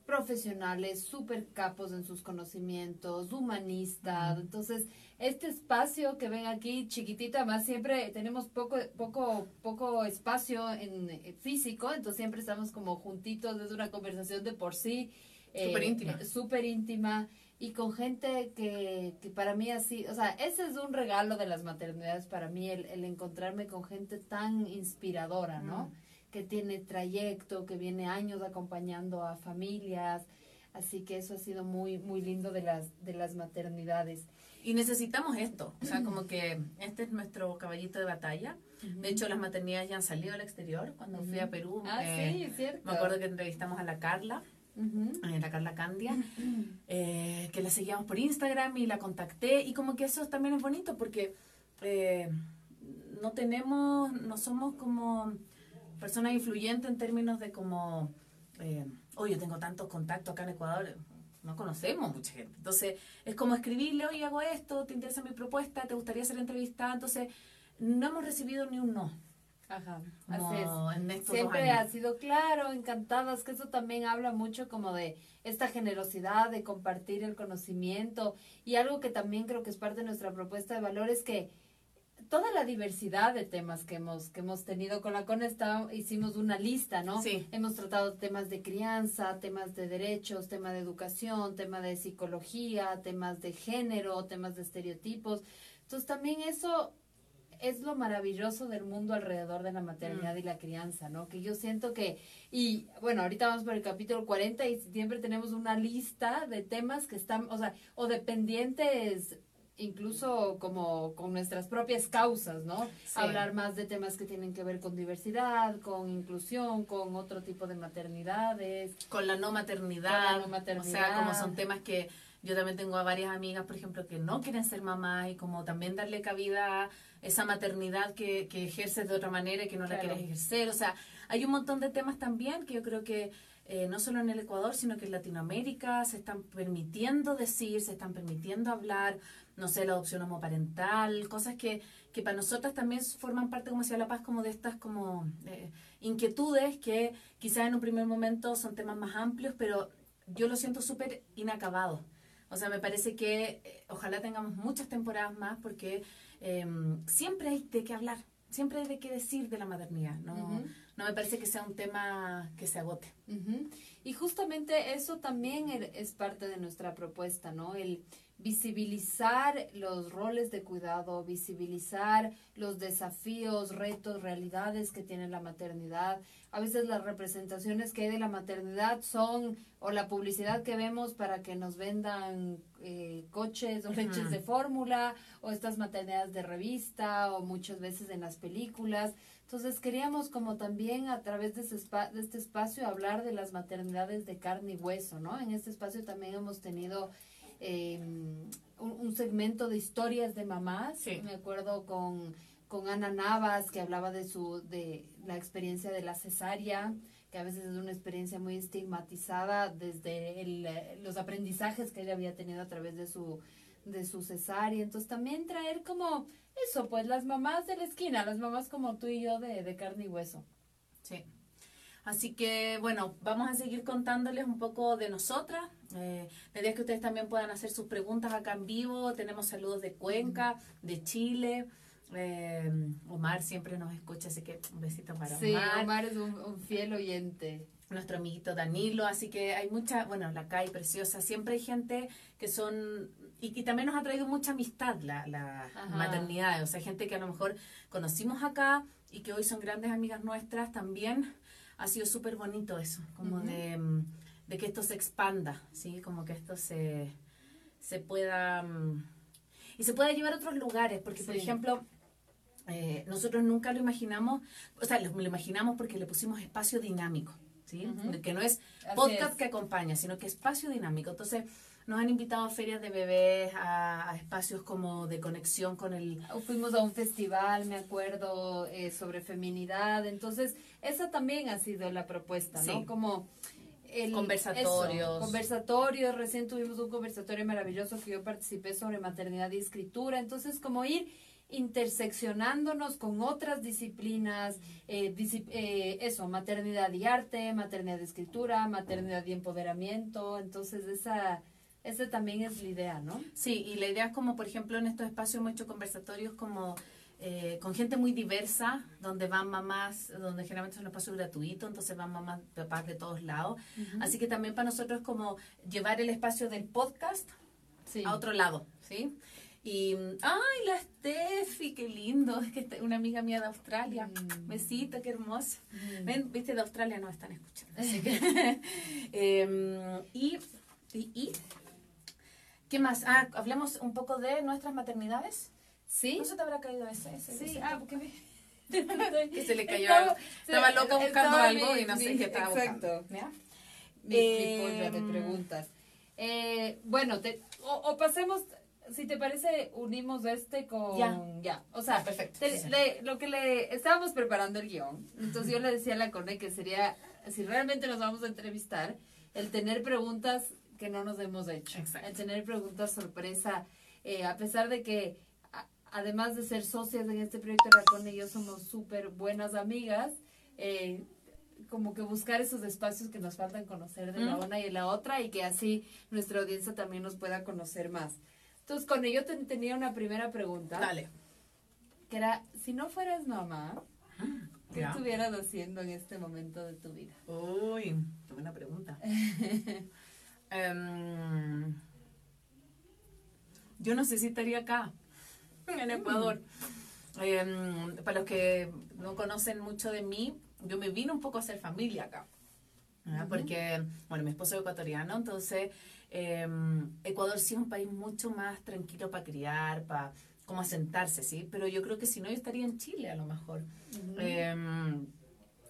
[SPEAKER 2] profesionales, súper capos en sus conocimientos, humanistas. Entonces, este espacio que ven aquí, chiquitita, más siempre tenemos poco, poco, poco espacio en, eh, físico, entonces siempre estamos como juntitos, es una conversación de por sí.
[SPEAKER 1] Súper íntima.
[SPEAKER 2] Eh, súper íntima y con gente que, que para mí así, o sea, ese es un regalo de las maternidades para mí, el, el encontrarme con gente tan inspiradora, ¿no? Que tiene trayecto, que viene años acompañando a familias, así que eso ha sido muy, muy lindo de las, de las maternidades.
[SPEAKER 1] Y necesitamos esto, o sea, como que este es nuestro caballito de batalla. De hecho, las maternidades ya han salido al exterior. Cuando fui a Perú,
[SPEAKER 2] ah,
[SPEAKER 1] eh,
[SPEAKER 2] sí, cierto.
[SPEAKER 1] me acuerdo que entrevistamos a la Carla, eh, la Carla Candia, eh, que la seguíamos por Instagram y la contacté. Y como que eso también es bonito porque eh, no tenemos, no somos como personas influyentes en términos de como, eh, oye, yo tengo tantos contactos acá en Ecuador, no conocemos mucha gente. Entonces, es como escribirle, oye, hago esto, te interesa mi propuesta, te gustaría ser entrevistada. Entonces, no hemos recibido ni un no.
[SPEAKER 2] Ajá, así es. Siempre ha sido claro, encantadas, que eso también habla mucho como de esta generosidad de compartir el conocimiento y algo que también creo que es parte de nuestra propuesta de valor es que toda la diversidad de temas que hemos que hemos tenido con la Conesta hicimos una lista, ¿no?
[SPEAKER 1] Sí.
[SPEAKER 2] Hemos tratado temas de crianza, temas de derechos, tema de educación, tema de psicología, temas de género, temas de estereotipos. Entonces también eso es lo maravilloso del mundo alrededor de la maternidad y la crianza, ¿no? Que yo siento que, y bueno, ahorita vamos por el capítulo 40 y siempre tenemos una lista de temas que están, o sea, o dependientes incluso como con nuestras propias causas, ¿no?
[SPEAKER 1] Sí.
[SPEAKER 2] Hablar más de temas que tienen que ver con diversidad, con inclusión, con otro tipo de maternidades.
[SPEAKER 1] con la no maternidad.
[SPEAKER 2] Con la no maternidad.
[SPEAKER 1] O sea, como son temas que yo también tengo a varias amigas, por ejemplo, que no quieren ser mamás y como también darle cabida a esa maternidad que, que ejerces de otra manera y que no la quieres ejercer. O sea, hay un montón de temas también que yo creo que eh, no solo en el Ecuador, sino que en Latinoamérica se están permitiendo decir, se están permitiendo hablar, no sé, la adopción homoparental, cosas que, que para nosotras también forman parte, como decía La Paz, como de estas como eh, inquietudes que quizás en un primer momento son temas más amplios, pero yo lo siento súper inacabado. O sea, me parece que eh, ojalá tengamos muchas temporadas más porque eh, siempre hay de qué hablar, siempre hay de qué decir de la maternidad. No, no me parece que sea un tema que se agote.
[SPEAKER 2] Y justamente eso también er- es parte de nuestra propuesta, ¿no? El visibilizar los roles de cuidado, visibilizar los desafíos, retos, realidades que tiene la maternidad. A veces las representaciones que hay de la maternidad son o la publicidad que vemos para que nos vendan eh, coches o leches de fórmula o estas maternidades de revista o muchas veces en las películas. Entonces queríamos como también a través de, de este espacio hablar de las maternidades de carne y hueso, ¿no? En este espacio también hemos tenido eh, un, un segmento de historias de mamás.
[SPEAKER 1] Sí.
[SPEAKER 2] Me acuerdo con, con Ana Navas que hablaba de su de la experiencia de la cesárea, que a veces es una experiencia muy estigmatizada desde el, eh, los aprendizajes que ella había tenido a través de su, de su cesárea. Entonces también traer como eso, pues las mamás de la esquina, las mamás como tú y yo de, de carne y hueso.
[SPEAKER 1] Sí. Así que, bueno, vamos a seguir contándoles un poco de nosotras. Eh, la idea es que ustedes también puedan hacer sus preguntas acá en vivo. Tenemos saludos de Cuenca, de Chile. Eh, Omar siempre nos escucha, así que un besito para
[SPEAKER 2] Sí,
[SPEAKER 1] Omar.
[SPEAKER 2] Omar es un, un fiel oyente.
[SPEAKER 1] Nuestro amiguito Danilo, así que hay mucha, bueno, la CAI preciosa, siempre hay gente que son, y, y también nos ha traído mucha amistad la, la maternidad, o sea, gente que a lo mejor conocimos acá y que hoy son grandes amigas nuestras también, ha sido súper bonito eso, como de, mm, de que esto se expanda, ¿sí? Como que esto se, se pueda, mm, y se pueda llevar a otros lugares, porque por ejemplo, eh, nosotros nunca lo imaginamos, o sea, lo, lo imaginamos porque le pusimos espacio dinámico, ¿sí? Que no es podcast
[SPEAKER 2] es.
[SPEAKER 1] que acompaña, sino que espacio dinámico. Entonces, nos han invitado a ferias de bebés, a, a espacios como de conexión con el...
[SPEAKER 2] Fuimos a un festival, me acuerdo, eh, sobre feminidad. Entonces, esa también ha sido la propuesta, ¿no?
[SPEAKER 1] Sí.
[SPEAKER 2] como el,
[SPEAKER 1] Conversatorios.
[SPEAKER 2] eso, conversatorios. Recién tuvimos un conversatorio maravilloso que yo participé sobre maternidad y escritura. Entonces, como ir interseccionándonos con otras disciplinas, eh, eh, eso, maternidad y arte, maternidad y escritura, maternidad y empoderamiento. Entonces, esa, esa también es la idea, ¿no?
[SPEAKER 1] Sí, y la idea es como, por ejemplo, en estos espacios hemos hecho conversatorios como eh, con gente muy diversa, donde van mamás, donde generalmente es un espacio gratuito, entonces van mamás, papás de todos lados. Así que también para nosotros es como llevar el espacio del podcast
[SPEAKER 2] Sí.
[SPEAKER 1] a otro lado, ¿sí? Y, ay, la Steffi, qué lindo, es que una amiga mía de Australia,
[SPEAKER 2] Mm.
[SPEAKER 1] besito, qué hermoso.
[SPEAKER 2] Mm.
[SPEAKER 1] Ven, viste, de Australia nos están escuchando. Así que, em, y, y, y, ¿qué más? Ah, hablemos un poco de nuestras maternidades.
[SPEAKER 2] ¿Sí?
[SPEAKER 1] ¿No se te habrá caído ese? ese
[SPEAKER 2] Sí,
[SPEAKER 1] ese?
[SPEAKER 2] ah, porque me...
[SPEAKER 1] Que se le cayó.
[SPEAKER 2] Estaba-
[SPEAKER 1] Estaba loca buscando
[SPEAKER 2] estaba
[SPEAKER 1] algo
[SPEAKER 2] mi-
[SPEAKER 1] y no sé qué estaba
[SPEAKER 2] exacto.
[SPEAKER 1] buscando. ¿Ya?
[SPEAKER 2] Mi,
[SPEAKER 1] Eh,
[SPEAKER 2] mi de preguntas. Eh, bueno, te- o, o pasemos, si te parece, unimos este con...
[SPEAKER 1] Ya.
[SPEAKER 2] O sea,
[SPEAKER 1] Ah, perfecto,
[SPEAKER 2] te-
[SPEAKER 1] sí, sí.
[SPEAKER 2] le- lo que le... Estábamos preparando el guion. Entonces yo le decía a la Cone que sería, si realmente nos vamos a entrevistar, el tener preguntas que no nos hemos hecho.
[SPEAKER 1] Exacto.
[SPEAKER 2] El tener preguntas sorpresa. eh, a pesar de que, además de ser socias en este proyecto, Cone y yo somos súper buenas amigas. eh, como que buscar esos espacios que nos faltan conocer de la una y de la otra y que así nuestra audiencia también nos pueda conocer más. Entonces, con ello te- tenía una primera pregunta,
[SPEAKER 1] Dale.
[SPEAKER 2] que era, si no fueras mamá, ¿qué
[SPEAKER 1] Ya.
[SPEAKER 2] estuvieras haciendo en este momento de tu vida?
[SPEAKER 1] Uy, qué buena pregunta. Em, yo no sé si estaría acá, en Ecuador. Em, para los que no conocen mucho de mí, yo me vine un poco a hacer familia acá. Porque, bueno, mi esposo es ecuatoriano, entonces em, Ecuador sí es un país mucho más tranquilo para criar, para como asentarse, ¿sí? Pero yo creo que si no, yo estaría en Chile a lo mejor. Em,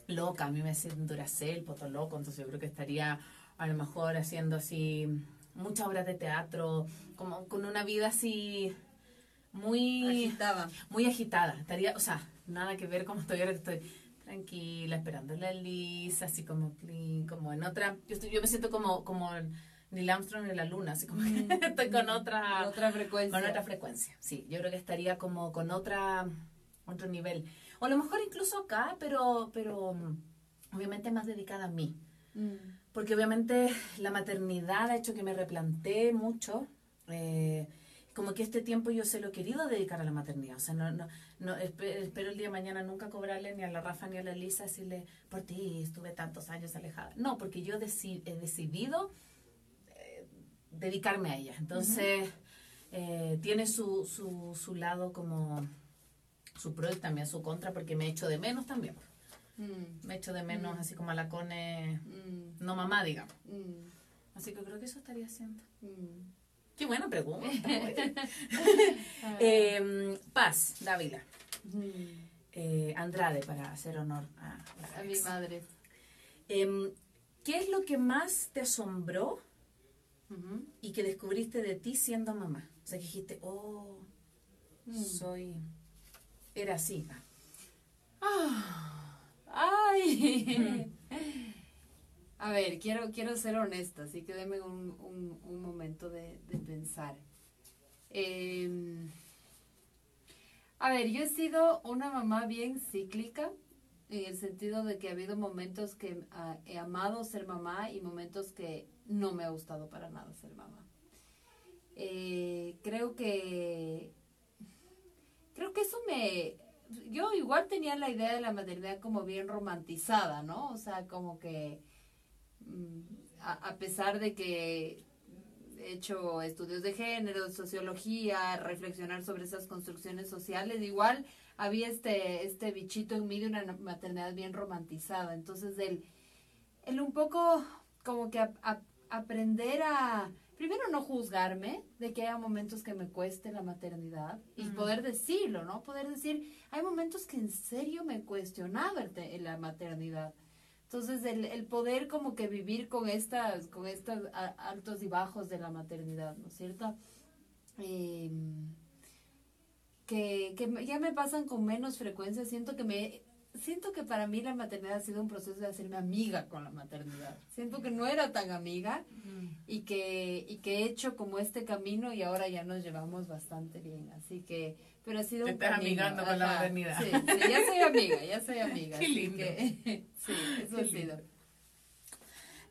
[SPEAKER 1] loca, a mí me hacen Duracell, Poto Loco, entonces yo creo que estaría a lo mejor haciendo así muchas obras de teatro, como con una vida así muy
[SPEAKER 2] Agitada.
[SPEAKER 1] muy agitada. Estaría, o sea, nada que ver como estoy ahora que estoy tranquila, esperando la Lisa, así como como en otra, yo, estoy, yo me siento como como Neil Armstrong en la luna, así como que estoy con otra
[SPEAKER 2] otra frecuencia.
[SPEAKER 1] con otra frecuencia. Sí, yo creo que estaría como con otra otro nivel. O a lo mejor incluso acá, pero pero mm, obviamente más dedicada a mí.
[SPEAKER 2] Mm.
[SPEAKER 1] Porque obviamente la maternidad ha hecho que me replantee mucho. eh, como que este tiempo yo se lo he querido dedicar a la maternidad. O sea, no, no, no espe- espero el día de mañana nunca cobrarle ni a la Rafa ni a la Lisa decirle, por ti estuve tantos años alejada. No, porque yo deci- he decidido eh, dedicarme a ella. Entonces, eh, tiene su, su, su lado como su pro y también su contra, porque me echo de menos también.
[SPEAKER 2] Mm.
[SPEAKER 1] Me echo de menos, así como a la Cone,
[SPEAKER 2] Mm.
[SPEAKER 1] no mamá, digamos.
[SPEAKER 2] Mm.
[SPEAKER 1] Así que creo que eso estaría haciendo. Qué buena pregunta. Eh, Paz, Dávila. Eh, Andrade, para hacer honor a,
[SPEAKER 2] mi madre.
[SPEAKER 1] Em, ¿Qué es lo que más te asombró y que descubriste de ti siendo mamá? O sea, que dijiste, oh,
[SPEAKER 2] Mm.
[SPEAKER 1] soy. Era así.
[SPEAKER 2] Ah. Ay. A ver, quiero, quiero ser honesta, así que déme un, un, un momento de, de pensar. Em, a ver, yo he sido una mamá bien cíclica, en el sentido de que ha habido momentos que ah, he amado ser mamá y momentos que no me ha gustado para nada ser mamá. Eh, creo que creo que eso me yo igual tenía la idea de la maternidad como bien romantizada, ¿no? O sea, como que a, a pesar de que he hecho estudios de género, sociología, reflexionar sobre esas construcciones sociales, igual había este, este bichito en mí de una maternidad bien romantizada. Entonces, el, el un poco como que a- a- aprender a, primero no juzgarme de que haya momentos que me cueste la maternidad y poder decirlo, ¿no? Poder decir, hay momentos que en serio me te- la maternidad. Entonces, el, el poder como que vivir con estas, con estos altos y bajos de la maternidad, ¿no es cierto? Em, que, que ya me pasan con menos frecuencia, siento que me... Siento que para mí la maternidad ha sido un proceso de hacerme amiga con la maternidad. Siento que no era tan amiga y que, y que he hecho como este camino y ahora ya nos llevamos bastante bien. Así que, pero ha sido
[SPEAKER 1] Te
[SPEAKER 2] un
[SPEAKER 1] estás
[SPEAKER 2] camino.
[SPEAKER 1] amigando con la maternidad.
[SPEAKER 2] Sí, sí, ya soy amiga, ya soy amiga.
[SPEAKER 1] Qué
[SPEAKER 2] así
[SPEAKER 1] lindo.
[SPEAKER 2] que, sí, eso
[SPEAKER 1] Qué
[SPEAKER 2] ha sido.
[SPEAKER 1] lindo.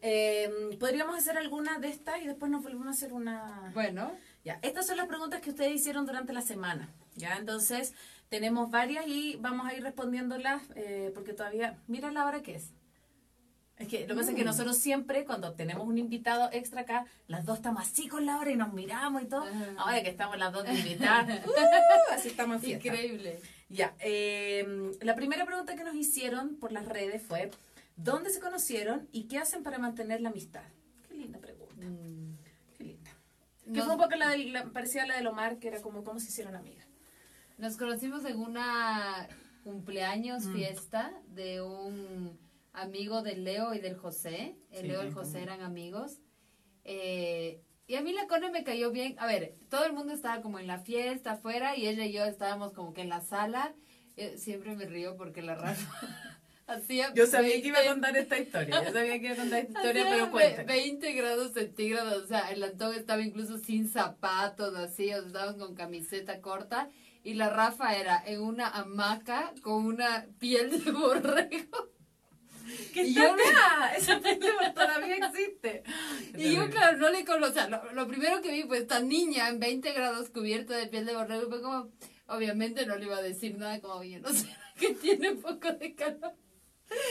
[SPEAKER 1] Eh, Podríamos hacer alguna de estas y después nos volvemos a hacer una...
[SPEAKER 2] Bueno,
[SPEAKER 1] Ya, estas son las preguntas que ustedes hicieron durante la semana. Ya, entonces tenemos varias y vamos a ir respondiéndolas eh, porque todavía, mira la hora que es. Es que lo que pasa es que
[SPEAKER 2] Mm.
[SPEAKER 1] nosotros siempre, cuando tenemos un invitado extra acá, las dos estamos así con la hora y nos miramos y todo.
[SPEAKER 2] Ajá.
[SPEAKER 1] Ahora que estamos las dos de invitadas, ¡uh! así estamos en fiesta.
[SPEAKER 2] increíble.
[SPEAKER 1] Ya, eh, la primera pregunta que nos hicieron por las redes fue, ¿dónde se conocieron y qué hacen para mantener la amistad? Qué linda pregunta,
[SPEAKER 2] Mm,
[SPEAKER 1] qué linda. Que
[SPEAKER 2] Nos-
[SPEAKER 1] fue un poco la, del- la- parecía la del Omar, que era como cómo se hicieron amigas.
[SPEAKER 2] Nos conocimos en una cumpleaños
[SPEAKER 1] Mm.
[SPEAKER 2] fiesta de un amigo de Leo y del José. El
[SPEAKER 1] Sí,
[SPEAKER 2] Leo y el José eran amigos. Eh, y a mí la Cone me cayó bien. A ver, todo el mundo estaba como en la fiesta afuera y ella y yo estábamos como que en la sala. Eh, siempre me río porque la Rafa hacía.
[SPEAKER 1] Yo sabía que iba a
[SPEAKER 2] 20
[SPEAKER 1] contar esta historia, yo sabía que iba a contar esta historia, pero cuéntame.
[SPEAKER 2] 20 grados centígrados, o sea, el Antón estaba incluso sin zapatos, así, o sea, estábamos con camiseta corta, y la Rafa era en una hamaca con una piel de borrego.
[SPEAKER 1] ¿Qué
[SPEAKER 2] y
[SPEAKER 1] está
[SPEAKER 2] yo me-
[SPEAKER 1] acá? Esa película todavía existe.
[SPEAKER 2] Y yo, claro, no le conocía. Lo, lo primero que vi fue esta niña en 20 grados cubierta de piel de borrego. Y fue como, obviamente no le iba a decir nada, como, oye, no sé, que tiene un poco de calor.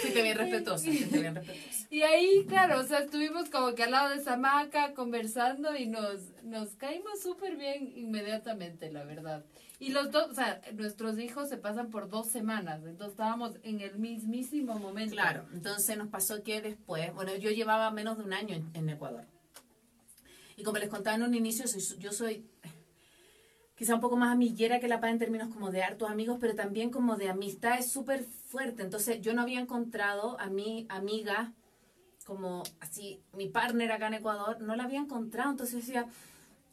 [SPEAKER 1] Fuiste bien respetuosa, fuiste bien respetuosa.
[SPEAKER 2] Y ahí, claro, o sea, estuvimos como que al lado de esa hamaca conversando y nos, nos caímos súper bien inmediatamente, la verdad. Y los dos, o sea, nuestros hijos se pasan por dos semanas, entonces estábamos en el mismísimo momento.
[SPEAKER 1] Claro, entonces nos pasó que después, bueno, yo llevaba menos de un año en, Ecuador. Y como les contaba en un inicio, soy- yo soy quizá un poco más amiguera que la paz en términos como de hartos amigos, pero también como de amistad es súper fuerte. Entonces yo no había encontrado a mi amiga como así, mi partner acá en Ecuador, no la había encontrado. Entonces decía,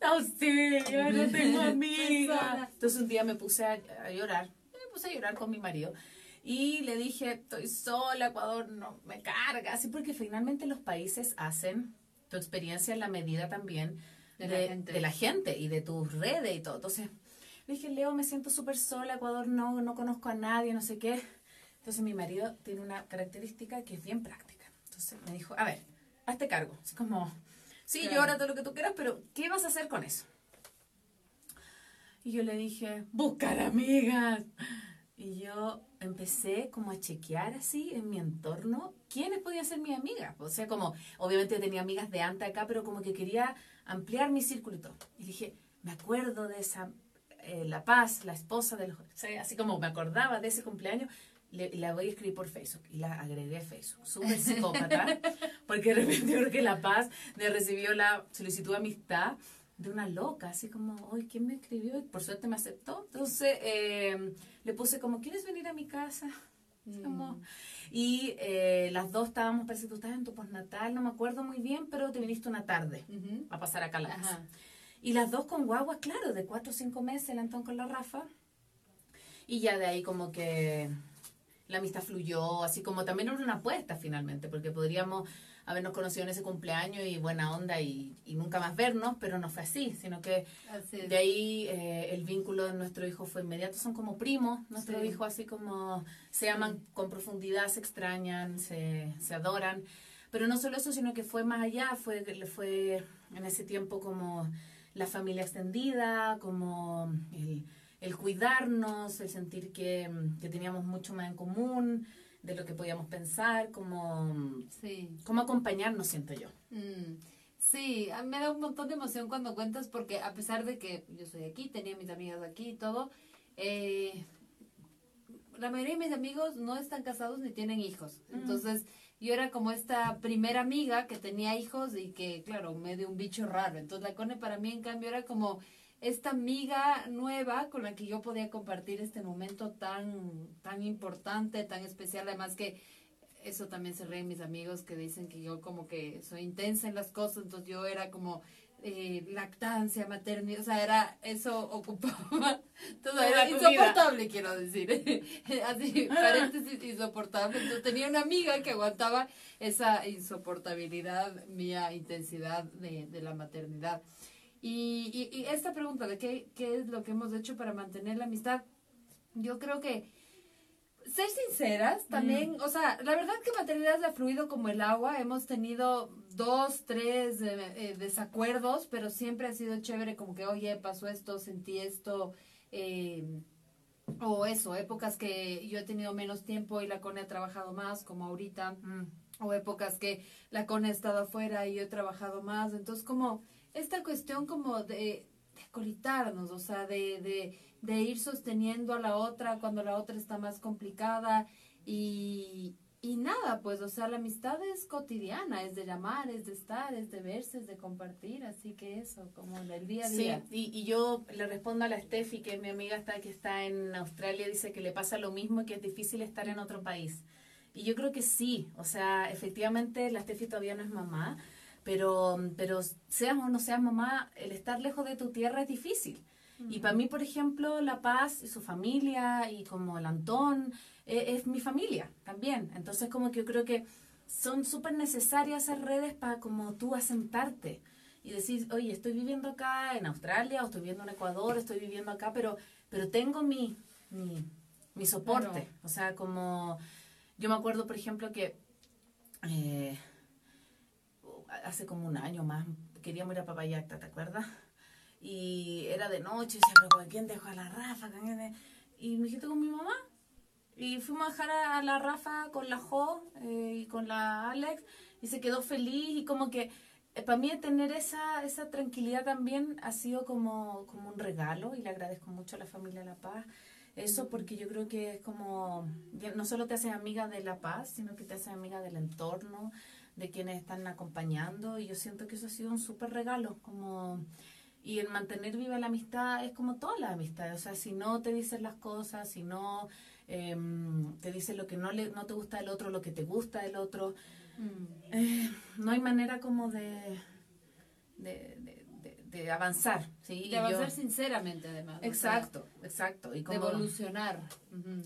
[SPEAKER 1] auxilio, no tengo amiga.
[SPEAKER 2] Persona.
[SPEAKER 1] Entonces un día me puse a, a llorar, me puse a llorar con mi marido. Y le dije, estoy sola, Ecuador no me carga, así porque finalmente los países hacen tu experiencia en la medida también
[SPEAKER 2] De
[SPEAKER 1] de,
[SPEAKER 2] la gente.
[SPEAKER 1] de la gente y de tus redes y todo. Entonces, le dije, Leo, me siento súper sola, Ecuador no, no conozco a nadie, no sé qué. Entonces mi marido tiene una característica que es bien práctica. Entonces me dijo, a ver, hazte cargo. Es como, sí,
[SPEAKER 2] Claro.
[SPEAKER 1] llora todo lo que tú quieras, pero ¿qué vas a hacer con eso? Y yo le dije, buscar amigas. Y yo empecé como a chequear así en mi entorno quiénes podían ser mis amigas. O sea, como, obviamente tenía amigas de antes acá, pero como que quería ampliar mi círculo y todo. Y dije, me acuerdo de esa, eh, La Paz, la esposa del José, así como me acordaba de ese cumpleaños, le, la voy a escribir por Facebook. Y la agregué a Facebook. Súper psicópata, porque de repente creo que La Paz me recibió la solicitud de amistad de una loca, así como, hoy ¿quién me escribió? Y por suerte me aceptó. Entonces eh, le puse como, ¿quieres venir a mi casa? Como- Y eh, las dos estábamos, parece que tú estabas en tu postnatal, no me acuerdo muy bien, pero te viniste una tarde
[SPEAKER 2] Ujú.
[SPEAKER 1] a pasar acá a la casa. Y las dos con guaguas, claro, de cuatro o cinco meses, el Antón con la Rafa. Y ya de ahí como que la amistad fluyó, así como también era una apuesta finalmente, porque podríamos habernos conocido en ese cumpleaños y buena onda y, nunca más vernos, pero no fue así, sino que de ahí eh, el vínculo de nuestro hijo fue inmediato, son como primos, nuestro hijo así como se aman con profundidad, se extrañan, se, se adoran, pero no solo eso, sino que fue más allá, fue, fue en ese tiempo como la familia extendida, como el, el cuidarnos, el sentir que, que teníamos mucho más en común, de lo que podíamos pensar, como, sí. como acompañarnos, siento yo.
[SPEAKER 2] Mm. Sí, me da un montón de emoción cuando cuentas porque a pesar de que yo soy aquí, tenía mis amigas aquí y todo, eh, la mayoría de mis amigos no están casados ni tienen hijos. Mm. Entonces, yo era como esta primera amiga que tenía hijos y que, claro, me dio un bicho raro. Entonces, la Cone para mí, en cambio, era como esta amiga nueva con la que yo podía compartir este momento tan, tan importante, tan especial, además que eso también se ríen mis amigos que dicen que yo como que soy intensa en las cosas, entonces yo era como eh, lactancia, maternidad, o sea, era, eso ocupaba, todo era insoportable, quiero decir, así, paréntesis, insoportable, entonces tenía una amiga que aguantaba esa insoportabilidad mía, intensidad de, de la maternidad. Y, y, esta pregunta de qué, qué es lo que hemos hecho para mantener la amistad, yo creo que ser sinceras también, mm. o sea, la verdad que maternidad ha fluido como el agua, hemos tenido dos, tres eh, eh, desacuerdos, pero siempre ha sido chévere como que, oye, pasó esto, sentí esto, eh, o eso, épocas que yo he tenido menos tiempo y la CONE ha trabajado más, como ahorita, mm. o épocas que la CONE ha estado afuera y yo he trabajado más, entonces como esta cuestión como de, de colitarnos, o sea, de, de, ir sosteniendo a la otra cuando la otra está más complicada y, y nada, pues, o sea, la amistad es cotidiana, es de llamar, es de estar, es de verse, es de compartir, así que eso, como del día a día.
[SPEAKER 1] Sí, y, yo le respondo a la Steffi, que mi amiga está, que está en Australia, dice que le pasa lo mismo y que es difícil estar en otro país. Y yo creo que sí, o sea, efectivamente la Steffi todavía no es mamá, pero, pero seas o no seas mamá, el estar lejos de tu tierra es difícil. Y para mí, por ejemplo, La Paz y su familia y como el Antón e, es mi familia también. Entonces como que yo creo que son súper necesarias esas redes para como tú asentarte y decir, oye, estoy viviendo acá en Australia o estoy viviendo en Ecuador, estoy viviendo acá, pero, pero tengo mi, mi, mi soporte. O sea, como yo me acuerdo, por ejemplo, que... Eh, hace como un año más, queríamos ir a Papayacta, ¿te acuerdas? Y era de noche, y decía, pero ¿con quién dejó a la Rafa? Y me dijiste con mi mamá. Y fuimos a dejar a, la Rafa con la Jo eh, y con la Alex y se quedó feliz y como que eh, para mí tener esa, esa tranquilidad también ha sido como, como un regalo y le agradezco mucho a la familia La Paz. Eso porque yo creo que es como, no solo te haces amiga de La Paz, sino que te haces amiga del entorno, de quienes están acompañando y yo siento que eso ha sido un súper regalo, como... Y el mantener viva la amistad es como todas las amistades, o sea, si no te dicen las cosas, si no em, te dicen lo que no, le, no te gusta del otro, lo que te gusta del otro, mm. eh, no hay manera como de, de, avanzar. ¿sí?
[SPEAKER 2] De avanzar sinceramente, además.
[SPEAKER 1] Exacto, exacto.
[SPEAKER 2] Y como, de evolucionar.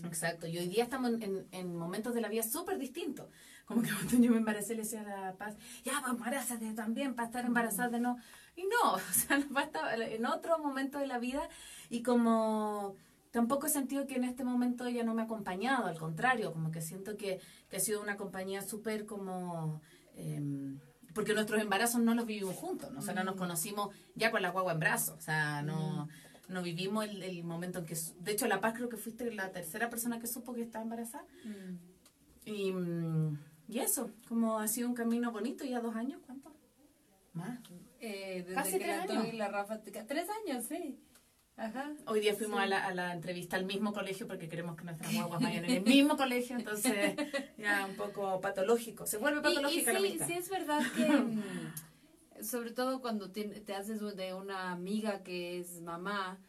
[SPEAKER 1] Exacto. Y hoy día estamos en, en momentos de la vida súper distintos. Como que cuando yo me embaracé le decía a la paz, ya, pues embarázate también para estar embarazada no. Y no, o sea, estaba en otro momento de la vida y como tampoco he sentido que en este momento ella no me ha acompañado, al contrario, como que siento que, que ha sido una compañía súper como... Em, porque nuestros embarazos no los vivimos juntos, ¿no? o sea, no nos mm. conocimos ya con la guagua en brazos, o sea, no, mm. no vivimos el, el, momento en que... De hecho, La Paz creo que fuiste la tercera persona que supo que estaba embarazada. Mm. Y y eso, como ha sido un camino bonito, ya dos años, ¿cuánto?
[SPEAKER 2] Más. Eh, desde Casi que tres la años. la Rafa, tres años, sí. Ajá.
[SPEAKER 1] Hoy día fuimos a, la, a, la, entrevista al mismo colegio porque queremos que nuestras guaguas vayan en el mismo colegio, entonces ya un poco patológico. Se vuelve patológica
[SPEAKER 2] la
[SPEAKER 1] amistad.
[SPEAKER 2] Sí, es verdad que, mm, sobre todo cuando te, te haces de una amiga que es mamá,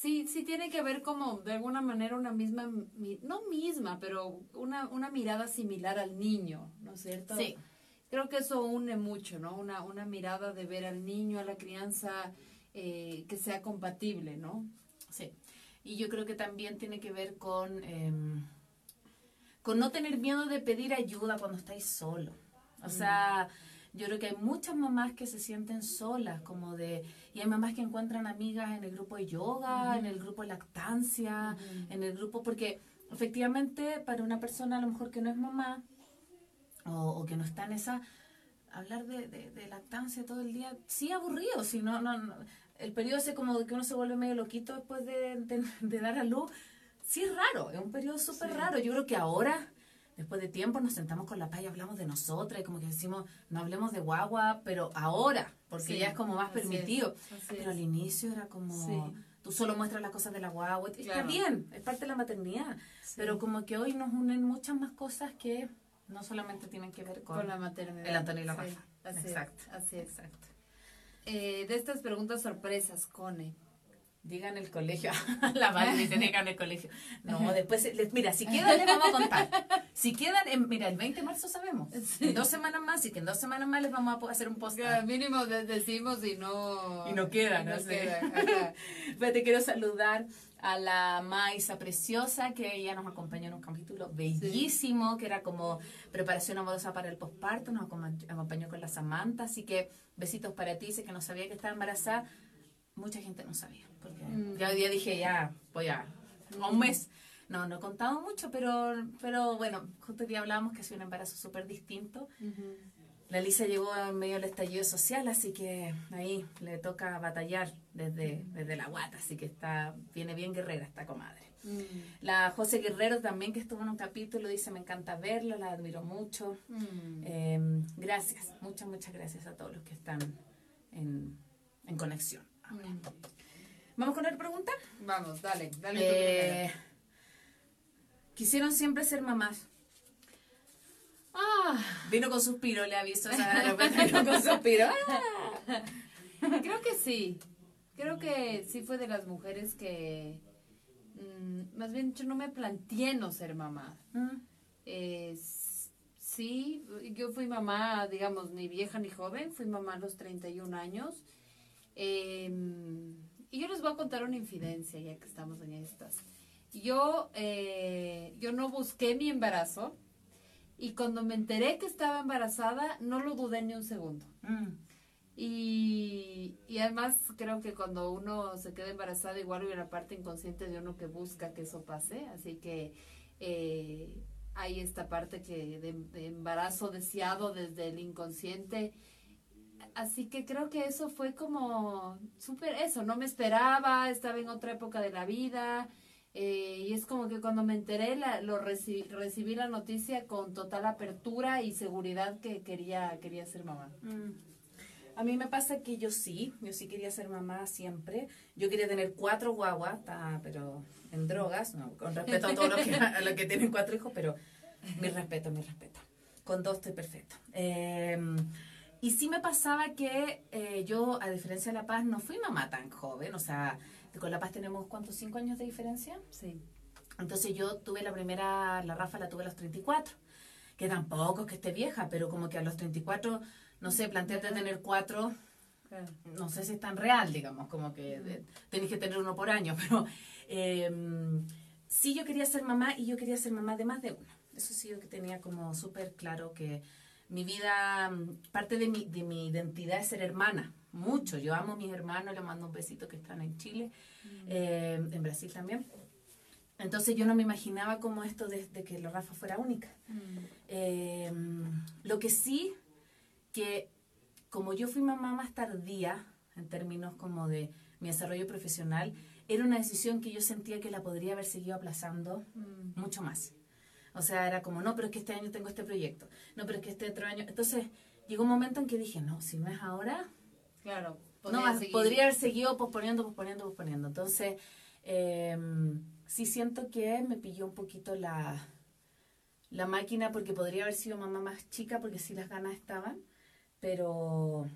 [SPEAKER 2] Sí, sí tiene que ver como de alguna manera una misma, no misma, pero una, una mirada similar al niño, ¿no es cierto?
[SPEAKER 1] Sí.
[SPEAKER 2] Creo que eso une mucho, ¿no? Una, una mirada de ver al niño, a la crianza, eh, que sea compatible, ¿no?
[SPEAKER 1] Sí. Y yo creo que también tiene que ver con, em, con no tener miedo de pedir ayuda cuando estáis solo. O sea, yo creo que hay muchas mamás que se sienten solas, como de, y hay mamás que encuentran amigas en el grupo de yoga, en el grupo de lactancia, en el grupo, porque efectivamente para una persona a lo mejor que no es mamá o, que no está en esa, hablar de, de, lactancia todo el día, sí aburrido, si no, no, el periodo ese como que uno se vuelve medio loquito después de, de, dar a luz, sí es raro, es un periodo súper raro. Yo creo que ahora después de tiempo nos sentamos con la paz y hablamos de nosotras, y como que decimos, no hablemos de guagua, pero ahora, porque ya es como más permitido. pero al inicio era como, tú solo muestras las cosas de la guagua, está bien, es parte de la maternidad, pero como que hoy nos unen muchas más cosas que no solamente tienen que ver con,
[SPEAKER 2] la maternidad.
[SPEAKER 1] El Antonio y la Rafa.
[SPEAKER 2] Exacto. Así es. Exacto. Eh, de estas preguntas sorpresas, Cone.
[SPEAKER 1] Digan el colegio. la madre dice, digan el colegio. No, después, mira, si quedan, les vamos a contar. Si quedan, en, mira, el 20 de marzo sabemos. En dos semanas más, y que en dos semanas más les vamos a hacer un post.
[SPEAKER 2] mínimo decimos y no.
[SPEAKER 1] Y no queda, no, sé. Pero te quiero saludar a la Maisa Preciosa, que ella nos acompañó en un capítulo bellísimo, que era como preparación amorosa para el posparto, nos acompañó con la Samantha, así que besitos para ti, sé que no sabía que estaba embarazada, mucha gente no sabía, porque mm. ya hoy día dije, ya, voy a, un mes. No, no he contado mucho, pero, pero bueno, justo día hablábamos que ha sido un embarazo súper distinto. La Lisa llegó en medio del estallido social, así que ahí le toca batallar desde, desde la guata, así que está viene bien guerrera esta comadre. Mm. La José Guerrero también que estuvo en un capítulo dice me encanta verla, la admiro mucho. Mm. Em, gracias, muchas, muchas gracias a todos los que están en, en conexión. ¿Vamos con la pregunta?
[SPEAKER 2] Vamos, dale, dale. Eh,
[SPEAKER 1] quisieron siempre ser mamás. Ah. Vino con suspiro, le aviso. O sea, vino con suspiro.
[SPEAKER 2] Creo que sí. Creo que sí fue de las mujeres que. Mm, más bien, yo no me planteé no ser mamá. Mm. sí, yo fui mamá, digamos, ni vieja ni joven. Fui mamá a los 31 años. Em, y yo les voy a contar una infidencia, ya que estamos en estas. Yo, eh, yo no busqué mi embarazo y cuando me enteré que estaba embarazada no lo dudé ni un segundo. Mm. Y, y, además creo que cuando uno se queda embarazada igual hay una parte inconsciente de uno que busca que eso pase, así que eh, hay esta parte que de embarazo deseado desde el inconsciente así que creo que eso fue como súper eso, no me esperaba, estaba en otra época de la vida. Eh, y es como que cuando me enteré, lo recibí, recibí la noticia con total apertura y seguridad que quería, quería ser mamá. Mm.
[SPEAKER 1] A mí me pasa que yo sí, yo sí quería ser mamá siempre. Yo quería tener cuatro guaguas, pero en drogas, no, con respeto a todos los que, a que tienen cuatro hijos, pero mi respeto, mi respeto. Con dos estoy perfecto. Eh, y sí me pasaba que eh, yo, a diferencia de La Paz, no fui mamá tan joven. O sea, con La Paz tenemos, ¿cuántos? ¿Cinco años de diferencia?
[SPEAKER 2] Sí.
[SPEAKER 1] Entonces yo tuve la primera, la Rafa la tuve a los 34. Que tampoco es que esté vieja, pero como que a los 34, no sé, plantearte tener cuatro, no sé si es tan real, digamos, como que tenéis que tener uno por año, pero em, sí yo quería ser mamá y yo quería ser mamá de más de uno. Eso sí yo que tenía como súper claro que mi vida, mm, parte de mi, de mi identidad es ser hermana, mucho. Yo amo a mis hermanos, les mando un besito que están en Chile, mm. eh, en Brasil también. Entonces yo no me imaginaba como esto de, que la Rafa fuera única. Mm. Eh, lo que sí, que como yo fui mamá más tardía, en términos como de mi desarrollo profesional, era una decisión que yo sentía que la podría haber seguido aplazando mucho más. O sea, era como, no, pero es que este año tengo este proyecto. No, pero es que este otro año. Entonces, llegó un momento en que dije, no, si no es ahora.
[SPEAKER 2] Claro.
[SPEAKER 1] Podría no, podría haber seguido posponiendo, posponiendo, posponiendo. Entonces, em, sí siento que me pilló un poquito la, la máquina porque podría haber sido mamá más chica porque sí las ganas estaban. Pero,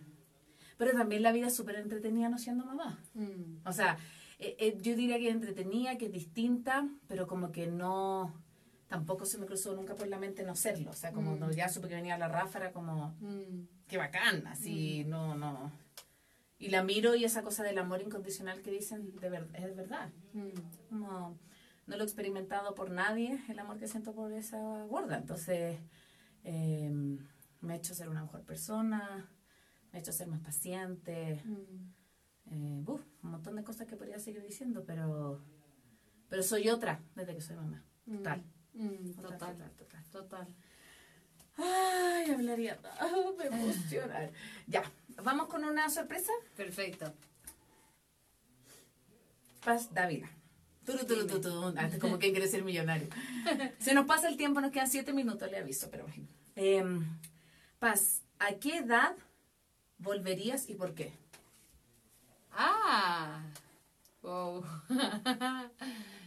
[SPEAKER 1] pero también la vida es súper entretenida no siendo mamá. Mm. O sea, eh, eh, yo diría que es entretenida, que es distinta, pero como que no tampoco se me cruzó nunca por la mente no serlo. O sea, como mm. ya supe que venía la ráfara, como, mm. qué bacán, así, mm. no, no. Y la miro y esa cosa del amor incondicional que dicen, de verdad, es verdad. Como, no lo he experimentado por nadie, el amor que siento por esa gorda. Entonces, eh, me ha hecho ser una mejor persona, me ha hecho ser más paciente. Eh, un montón de cosas que podría seguir diciendo, pero, pero soy otra desde que soy mamá. Total.
[SPEAKER 2] Total, total, total, total.
[SPEAKER 1] Ay, hablaría. me emociona. ya, ¿vamos con una sorpresa?
[SPEAKER 2] Perfecto.
[SPEAKER 1] Paz Dávila. Antes como quien quiere ser millonario. Se nos pasa el tiempo, nos quedan siete minutos, le aviso, pero bueno. Em, Paz, ¿a qué edad volverías y por qué?
[SPEAKER 2] Ah, wow.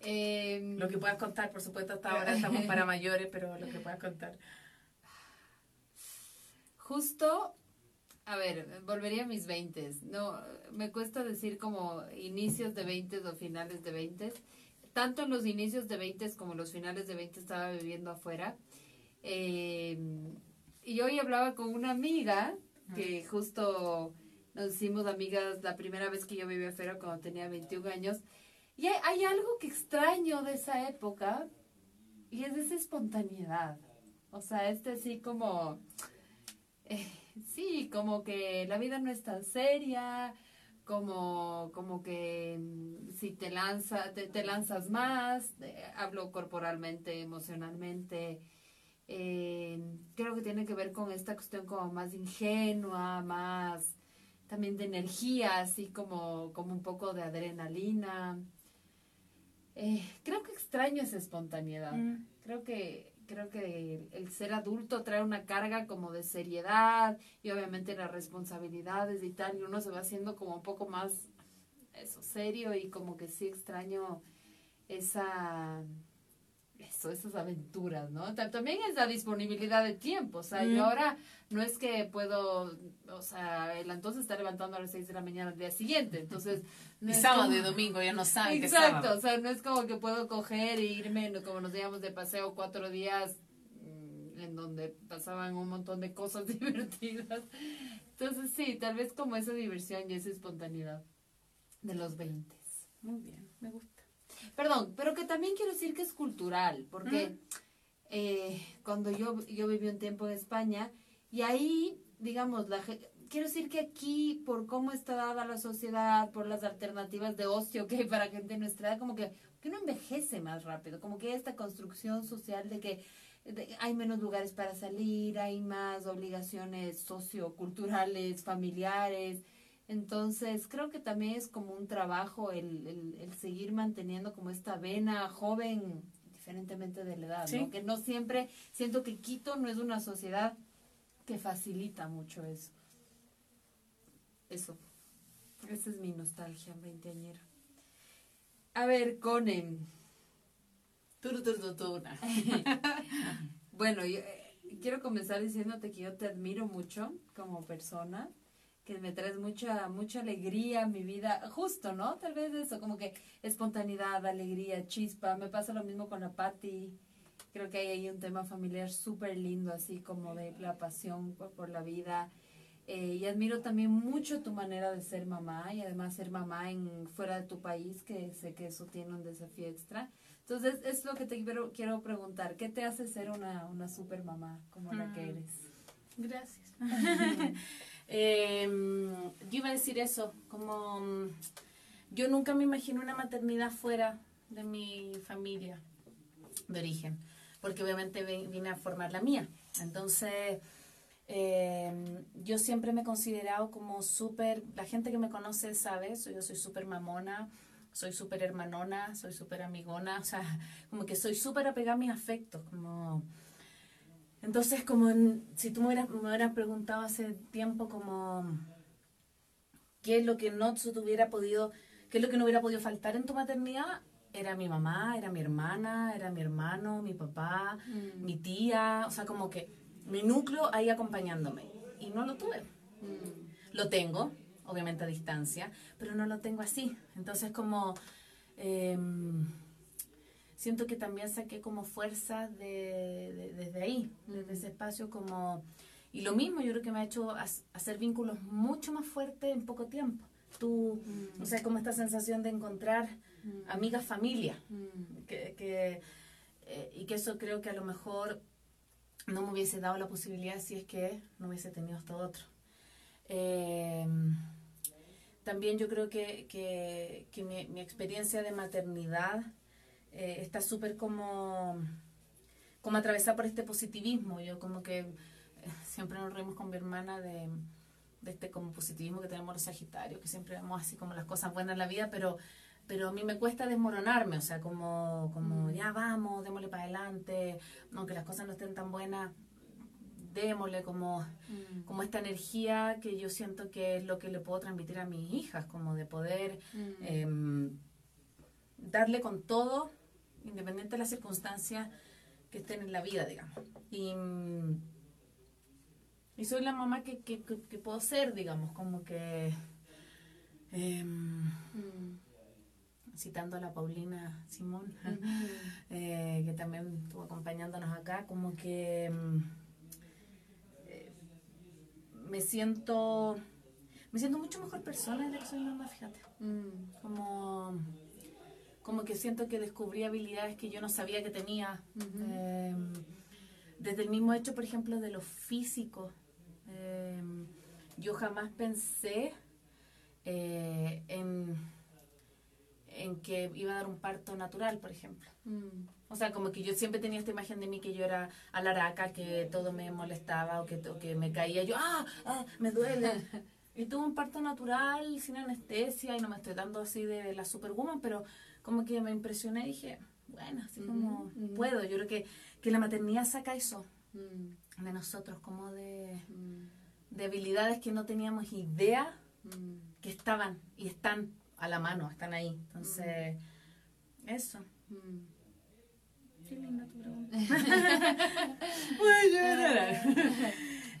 [SPEAKER 1] Em, lo que puedas contar, por supuesto, hasta ahora estamos para mayores, pero lo que puedas contar.
[SPEAKER 2] Justo a ver, volvería a mis 20. No, me cuesta decir como inicios de 20 o finales de 20. Tanto en los inicios de 20 como en los finales de 20 estaba viviendo afuera. Em, y hoy hablaba con una amiga que justo nos hicimos amigas la primera vez que yo viví afuera cuando tenía 21 años. Y hay, algo que extraño de esa época y es esa espontaneidad. O sea, este así como... Eh, sí, como que la vida no es tan seria, como, como que mm, si te, lanza, te, lanzas más, hablo corporalmente, emocionalmente, eh, creo que tiene que ver con esta cuestión como más ingenua, más también de energía, así como, como un poco de adrenalina. Eh, creo que extraño esa espontaneidad. Mm. Creo que creo que el, ser adulto trae una carga como de seriedad y obviamente las responsabilidades y tal, y uno se va haciendo como un poco más eso serio y como que sí extraño esa eso, esas aventuras, ¿no? También es la disponibilidad de tiempo, o sea, yo ahora no es que puedo, o sea, el entonces está levantando a las 6 de la mañana al día siguiente, entonces...
[SPEAKER 1] No y sábado y domingo ya no saben
[SPEAKER 2] Exacto, o sea, no es como que puedo coger e irme, como nos digamos, de paseo cuatro días mm, en donde pasaban un montón de cosas divertidas. Entonces sí, tal vez como esa diversión y esa espontaneidad de los 20.
[SPEAKER 1] Muy bien, me gusta.
[SPEAKER 2] Perdón, pero que también quiero decir que es cultural, porque eh, cuando yo, yo viví un tiempo en España, y ahí, digamos, la, quiero decir que aquí, por cómo está dada la sociedad, por las alternativas de ocio que hay para gente de nuestra edad, como que, que uno envejece más rápido, como que hay esta construcción social de que hay menos lugares para salir, hay más obligaciones socioculturales, familiares. Entonces, creo que también es como un trabajo el, el, el seguir manteniendo como esta vena joven, diferentemente de la edad, ¿no? Que no siempre, siento que Quito no es una sociedad que facilita mucho eso. Eso. Esa es mi nostalgia veinteañera. A ver, Conen. bueno, yo, eh, quiero comenzar diciéndote que yo te admiro mucho como persona, que me traes mucha, mucha alegría a mi vida, justo, ¿no? Tal vez eso, como que espontaneidad, alegría, chispa. Me pasa lo mismo con la Patti Creo que hay ahí un tema familiar súper lindo, así como de la pasión por, la vida. Eh, y admiro también mucho tu manera de ser mamá y además ser mamá en fuera de tu país, que sé que eso tiene un desafío extra. Entonces, es lo que te quiero, quiero preguntar. ¿Qué te hace ser una, una super mamá como la que mm. eres?
[SPEAKER 1] Gracias. Em, yo iba a decir eso, como mm, yo nunca me imaginé una maternidad fuera de mi familia de origen porque obviamente vine a formar la mía. Entonces, eh, yo siempre me he considerado como súper, la gente que me conoce sabe, yo soy súper mamona, soy súper hermanona, soy súper amigona, o sea, como que soy súper apegada a mis afectos, como... Entonces, como si tú me hubieras, me hubieras preguntado hace tiempo como qué es lo que no hubiera podido, qué es lo que no hubiera podido faltar en tu maternidad, era mi mamá, era mi hermana, era mi hermano, mi papá, mm. mi tía, o sea, como que mi núcleo ahí acompañándome. Y no lo tuve. Mm. Lo tengo, obviamente a distancia, pero no lo tengo así. Entonces como... Em, siento que también saqué como fuerza de, desde ahí, desde ese espacio como... Y lo mismo yo creo que me ha hecho hacer vínculos mucho más fuertes en poco tiempo. Tú, o sea, como esta sensación de encontrar amigas, familia. Que, que, eh, y que eso creo que a lo mejor no me hubiese dado la posibilidad si es que no hubiese tenido esto otro. Eh, también yo creo que, que, que mi, mi, experiencia de maternidad eh, está súper como, como atravesada por este positivismo. Yo como que eh, siempre nos reímos con mi hermana de, de, este como positivismo que tenemos los sagitarios, que siempre vemos así como las cosas buenas en la vida, pero pero a mí me cuesta desmoronarme, o sea, como, como mm. ya vamos, démosle para adelante, aunque las cosas no estén tan buenas, démosle como, mm. como esta energía que yo siento que es lo que le puedo transmitir a mis hijas, como de poder mm. em, darle con todo, independiente de las circunstancias que estén en la vida, digamos. Y, y soy la mamá que, que, que, puedo ser, digamos, como que... Em, citando a la Paulina Simón, eh, que también estuvo acompañándonos acá, como que mm, eh, me siento me siento mucho mejor persona desde que soy mamá, fíjate. Mm. Como, como que siento que descubrí habilidades que yo no sabía que tenía. Em, desde el mismo hecho, por ejemplo, de lo físico. Em, yo jamás pensé eh, en en que iba a dar un parto natural, por ejemplo. Mm. O sea, como que yo siempre tenía esta imagen de mí que yo era alaraca, que todo me molestaba o que, que me caía. Yo, ¡ah! ah me duele! y tuve un parto natural, sin anestesia, y no me estoy dando así de la superwoman, pero como que me impresioné y dije, bueno, así como puedo. Yo creo que, que la maternidad saca eso mm. de nosotros, como de, mm. de habilidades que no teníamos idea que estaban y están a la mano, están ahí. Entonces, eso. Mm. Qué linda tu pregunta.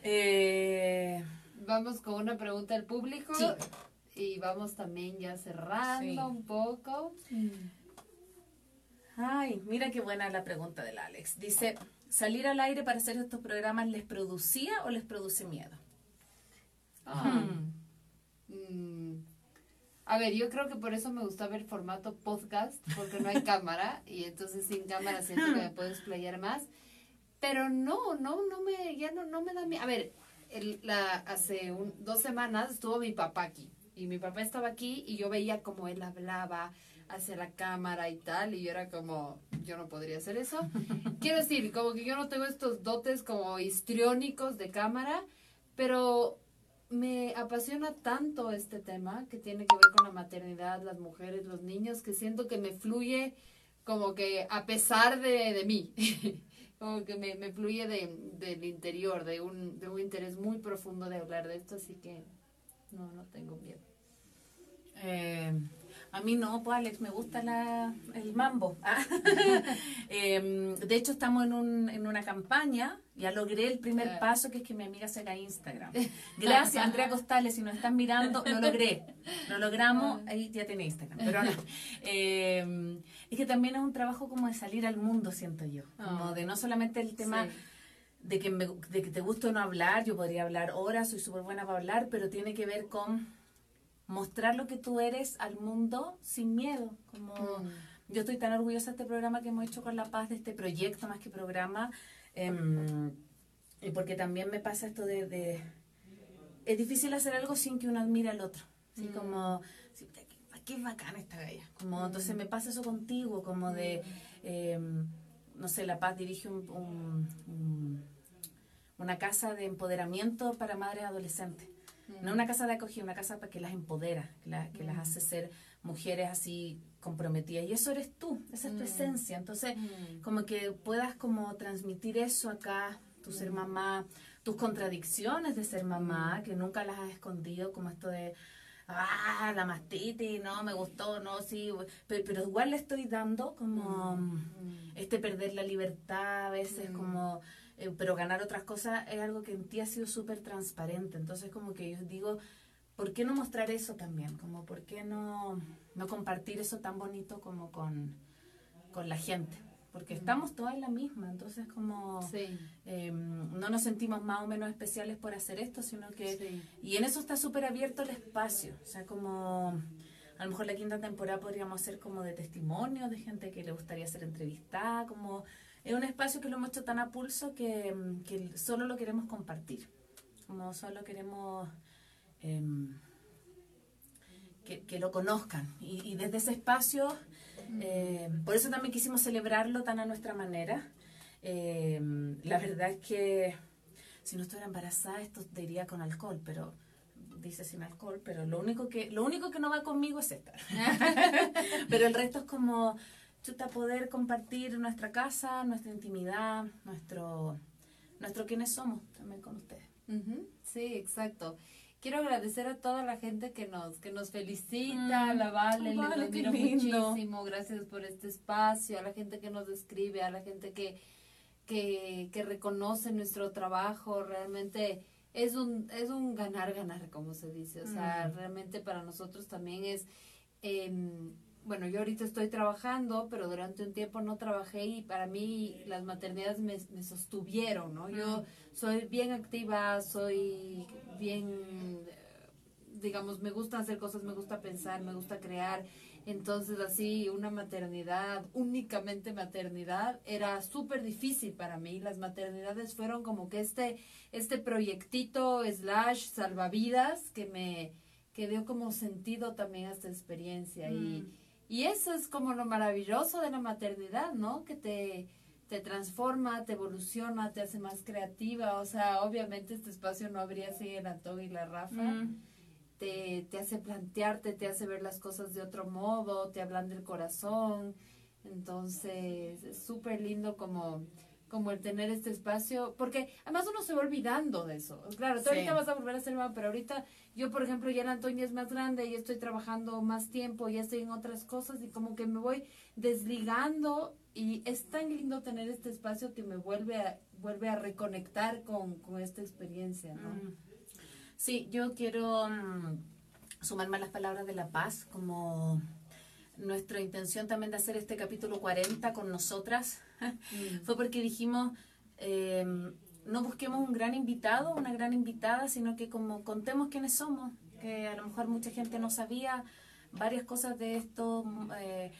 [SPEAKER 2] eh, vamos con una pregunta del público. Y vamos también ya cerrando un poco.
[SPEAKER 1] Ay, mira qué buena la pregunta del Alex. Dice, ¿salir al aire para hacer estos programas les producía o les produce miedo?
[SPEAKER 2] Ah. Mm. A ver, yo creo que por eso me gusta ver formato podcast, porque no hay cámara, y entonces sin cámara siento que me puedo explayar más. Pero no, no, no me, ya no, no me da miedo. A ver, el, la, hace dos semanas estuvo mi papá aquí, y mi papá estaba aquí, y yo veía como él hablaba hacia la cámara y tal, y yo era como, yo no podría hacer eso. Quiero decir, como que yo no tengo estos dotes como histriónicos de cámara, pero me apasiona tanto este tema que tiene que ver con la maternidad, las mujeres, los niños, que siento que me fluye como que a pesar de, de mí, como que me, me fluye de, del interior, de un, de un interés muy profundo de hablar de esto, así que no, no tengo miedo.
[SPEAKER 1] Eh, a mí no, pues Alex, me gusta la, el mambo. Ah. Em, de hecho, estamos en, un, en una campaña, ya logré el primer paso, que es que mi amiga se haga Instagram. Gracias, Andrea Costales, si nos están mirando, lo logré. Lo logramos, ah. ahí ya tiene Instagram. Pero no. Em, es que también es un trabajo como de salir al mundo, siento yo. Como ah. de no solamente el tema... De que, me, de que te gusta o no hablar, yo podría hablar horas, soy súper buena para hablar, pero tiene que ver con mostrar lo que tú eres al mundo sin miedo. Como mm. yo estoy tan orgullosa de este programa que hemos hecho con La Paz, de este proyecto más que programa. Em, y porque también me pasa esto de, Es difícil hacer algo sin que uno admire al otro. Así mm. como... qué bacana esta galla. Como, mm. Entonces me pasa eso contigo, como de... Em, no sé, La Paz dirige un, una casa de empoderamiento para madres adolescentes. No una casa de acogida, una casa para que las empodera, que, las hace ser mujeres así comprometidas. Y eso eres tú, esa es tu esencia. Entonces, como que puedas como transmitir eso acá, tu ser mamá, tus contradicciones de ser mamá, que nunca las has escondido, como esto de, ah, la mastitis, no, me gustó, no, sí, pero, pero igual le estoy dando como este perder la libertad, a veces como eh, pero ganar otras cosas es algo que en ti ha sido súper transparente. Entonces, como que yo digo, ¿por qué no mostrar eso también? Como, ¿por qué no, no compartir eso tan bonito como con, con la gente? Porque estamos todas en la misma, entonces como em, no nos sentimos más o menos especiales por hacer esto, sino que... Y en eso está súper abierto el espacio, o sea, como a lo mejor la quinta temporada podríamos hacer como de testimonio de gente que le gustaría ser entrevistada, como es un espacio que lo hemos hecho tan a pulso que, que solo lo queremos compartir, como solo queremos em, que, que, lo conozcan. Y, y desde ese espacio, eh, por eso también quisimos celebrarlo tan a nuestra manera. Eh, la verdad es que si no estuviera embarazada esto te iría con alcohol, pero dice sin alcohol, pero lo único que lo único que no va conmigo es esta. pero el resto es como chuta poder compartir nuestra casa, nuestra intimidad, nuestro nuestro quiénes somos también con ustedes.
[SPEAKER 2] Sí, exacto. Quiero agradecer a toda la gente que nos que nos felicita, mm. la Vale, les admiro muchísimo, gracias por este espacio, a la gente que nos escribe, a la gente que, que, que reconoce nuestro trabajo, realmente es un, es un ganar, ganar, como se dice. O sea, mm. realmente para nosotros también es, eh, bueno, yo ahorita estoy trabajando, pero durante un tiempo no trabajé y para mí las maternidades me, me sostuvieron, ¿no? Yo soy bien activa, soy bien, digamos, me gusta hacer cosas, me gusta pensar, me gusta crear. Entonces, así, una maternidad, únicamente maternidad, era súper difícil para mí. Las maternidades fueron como que este, este proyectito slash salvavidas que me que dio como sentido también a esta experiencia. Y, mm. y eso es como lo maravilloso de la maternidad, ¿no? Que te, te transforma, te evoluciona, te hace más creativa. O sea, obviamente este espacio no habría sin el Antón y la Rafa. Mm te, te hace plantearte, te hace ver las cosas de otro modo, te hablan del corazón. Entonces, es súper lindo como, como el tener este espacio, porque además uno se va olvidando de eso. Claro, tú ahorita vas a volver a ser mamá, pero ahorita yo, por ejemplo, ya la Antonia es más grande y estoy trabajando más tiempo, ya estoy en otras cosas y como que me voy desligando y es tan lindo tener este espacio que me vuelve a, vuelve a reconectar con, con esta experiencia, ¿no? Mm.
[SPEAKER 1] Sí, yo quiero mm, sumarme a las palabras de La Paz como nuestra intención también de hacer este capítulo 40 con nosotras fue porque dijimos eh, no busquemos un gran invitado, una gran invitada, sino que como contemos quiénes somos, que a lo mejor mucha gente no sabía varias cosas de esto eh,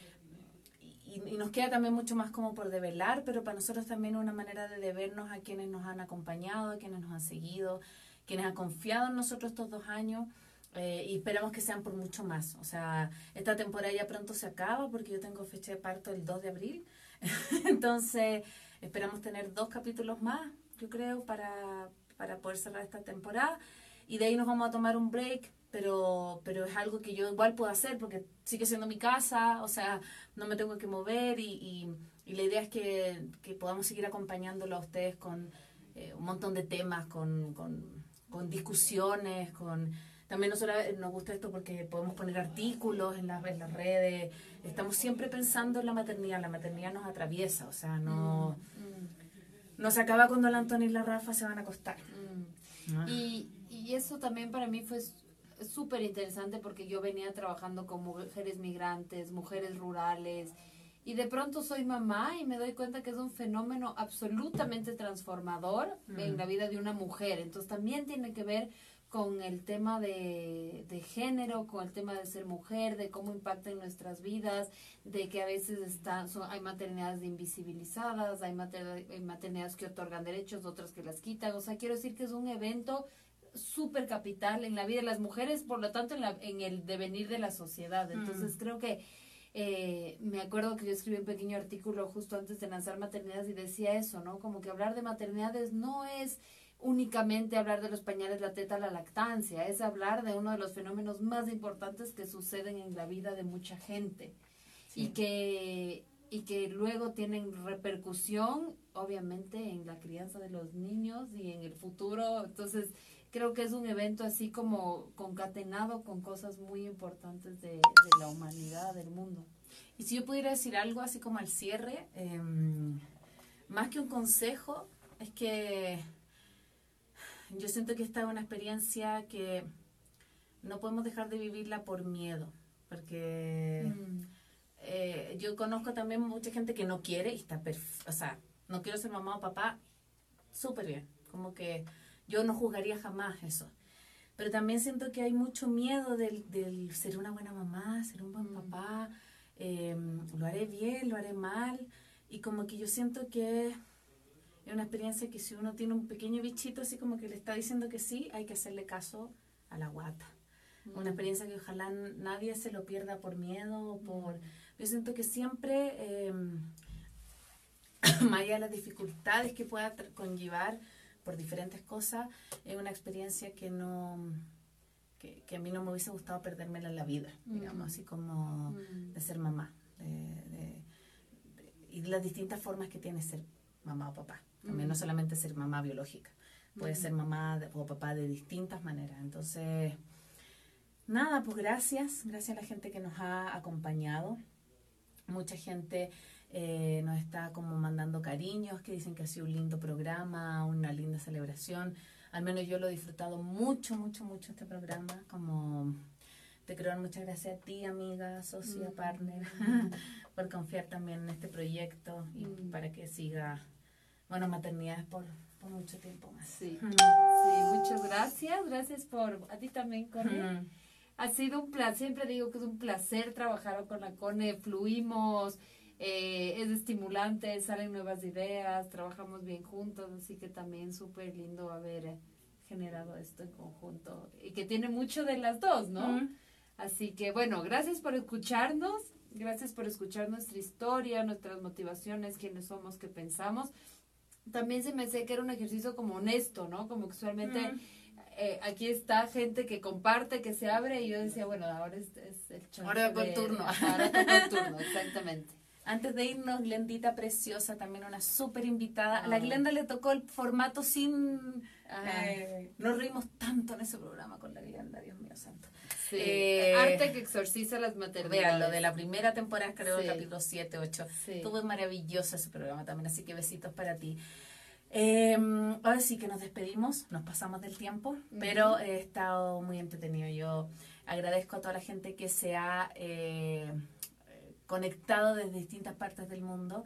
[SPEAKER 1] y, y, nos queda también mucho más como por develar, pero para nosotros también una manera de debernos a quienes nos han acompañado, a quienes nos han seguido, quienes han confiado en nosotros estos dos años. Eh, y esperamos que sean por mucho más. O sea, esta temporada ya pronto se acaba porque yo tengo fecha de parto el 2 de abril. Entonces, esperamos tener dos capítulos más, yo creo, para, para poder cerrar esta temporada. Y de ahí nos vamos a tomar un break, pero, pero es algo que yo igual puedo hacer porque sigue siendo mi casa, o sea, no me tengo que mover y, y, y la idea es que, que, podamos seguir acompañándolo a ustedes con eh, un montón de temas, con, con con discusiones, con... También nosotros nos gusta esto porque podemos poner artículos en las, en las redes. Estamos siempre pensando en la maternidad. La maternidad nos atraviesa, o sea, no, mm, no se acaba cuando la Antonia y la Rafa se van a acostar.
[SPEAKER 2] Mm. Ah. Y, y eso también para mí fue súper interesante porque yo venía trabajando con mujeres migrantes, mujeres rurales, y de pronto soy mamá y me doy cuenta que es un fenómeno absolutamente transformador en la vida de una mujer. Entonces también tiene que ver con el tema de, de, género, con el tema de ser mujer, de cómo impacta en nuestras vidas, de que a veces están, son, hay maternidades invisibilizadas, hay, maternidades que otorgan derechos, otras que las quitan. O sea, quiero decir que es un evento súper capital en la vida de las mujeres, por lo tanto en, la, en el devenir de la sociedad. Entonces creo que eh, me acuerdo que yo escribí un pequeño artículo justo antes de lanzar maternidades y decía eso, ¿no? Como que hablar de maternidades no es únicamente hablar de los pañales, la teta, la lactancia, es hablar de uno de los fenómenos más importantes que suceden en la vida de mucha gente. Y que y que luego tienen repercusión obviamente en la crianza de los niños y en el futuro, entonces creo que es un evento así como concatenado con cosas muy importantes de, la humanidad, del mundo.
[SPEAKER 1] Y si yo pudiera decir algo así como al cierre, em, más que un consejo, es que yo siento que esta es una experiencia que no podemos dejar de vivirla por miedo, porque mm. eh, yo conozco también mucha gente que no quiere y está perfecto, o sea, no quiero ser mamá o papá, súper bien, como que yo no juzgaría jamás eso. pero también siento que hay mucho miedo del, del ser una buena mamá, ser un buen papá, eh, lo haré bien, lo haré mal, y como que yo siento que es una experiencia que si uno tiene un pequeño bichito así como que le está diciendo que sí, hay que hacerle caso a la guata. Una experiencia que ojalá nadie se lo pierda por miedo, por... Yo siento que siempre, eh, más allá de las dificultades que pueda conllevar por diferentes cosas, es una experiencia que no... Que, que a mí no me hubiese gustado perdérmela en la vida, digamos, así como de ser mamá, de, de, y las distintas formas que tiene ser mamá o papá. También no solamente ser mamá biológica, puede ser mamá o papá de distintas maneras. Entonces, nada, pues gracias, gracias a la gente que nos ha acompañado. Mucha gente eh, nos está como mandando cariños, que dicen que ha sido un lindo programa, una linda celebración. Al menos yo lo he disfrutado mucho, mucho, mucho este programa. Como te creo muchas gracias a ti, amiga, socia, mm. partner, por confiar también en este proyecto y mm. para que siga, bueno, maternidades por, por mucho tiempo más.
[SPEAKER 2] Sí. sí, muchas gracias. Gracias por, a ti también, Cone. Ha sido un placer, siempre digo que es un placer trabajar con la Cone, fluimos. Eh, es estimulante, salen nuevas ideas, trabajamos bien juntos, así que también súper lindo haber generado esto en conjunto y que tiene mucho de las dos, ¿no? Así que bueno, gracias por escucharnos, gracias por escuchar nuestra historia, nuestras motivaciones, quiénes somos, qué pensamos. También se me hace que era un ejercicio como honesto, ¿no? Como que usualmente eh, aquí está gente que comparte, que se abre y yo decía, bueno, ahora es, el chance
[SPEAKER 1] Ahora con turno.
[SPEAKER 2] Ahora con turno, exactamente.
[SPEAKER 1] Antes de irnos, Glendita preciosa, también una súper invitada. A la ah. Glenda le tocó el formato sin... Eh, nos reímos tanto en ese programa con la Glenda, Dios mío santo.
[SPEAKER 2] Eh, Arte que exorciza las maternidades.
[SPEAKER 1] lo de la primera temporada, creo, el capítulo 7, 8. Sí. Todo maravilloso ese programa también, así que besitos para ti. Em, ahora sí que nos despedimos, nos pasamos del tiempo, pero he estado muy entretenido. Yo agradezco a toda la gente que se ha eh, conectado desde distintas partes del mundo.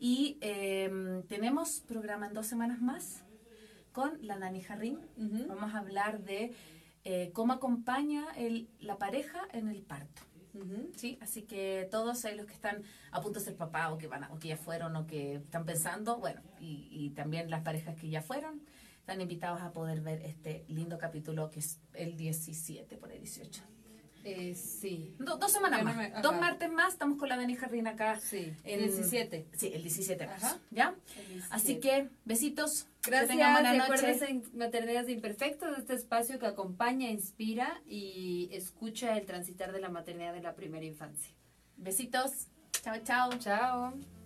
[SPEAKER 1] Y em, tenemos programa en dos semanas más con la Dani Jarrín. Vamos a hablar de eh, cómo acompaña el, la pareja en el parto. ¿Sí? Así que todos los que están a punto de ser papá o que, van o que ya fueron o que están pensando, bueno, y, y también las parejas que ya fueron, están invitados a poder ver este lindo capítulo que es el 17 por el 18.
[SPEAKER 2] Eh, sí.
[SPEAKER 1] dos semanas más. dos martes más estamos con la Dani Jardín acá.
[SPEAKER 2] Sí. El 17.
[SPEAKER 1] Sí, el 17 ¿Ya? Así que besitos.
[SPEAKER 2] Gracias. Que en Maternidades Imperfectos, este espacio que acompaña, inspira y escucha el transitar de la maternidad de la primera infancia.
[SPEAKER 1] Besitos. Chao, chao.
[SPEAKER 2] Chao.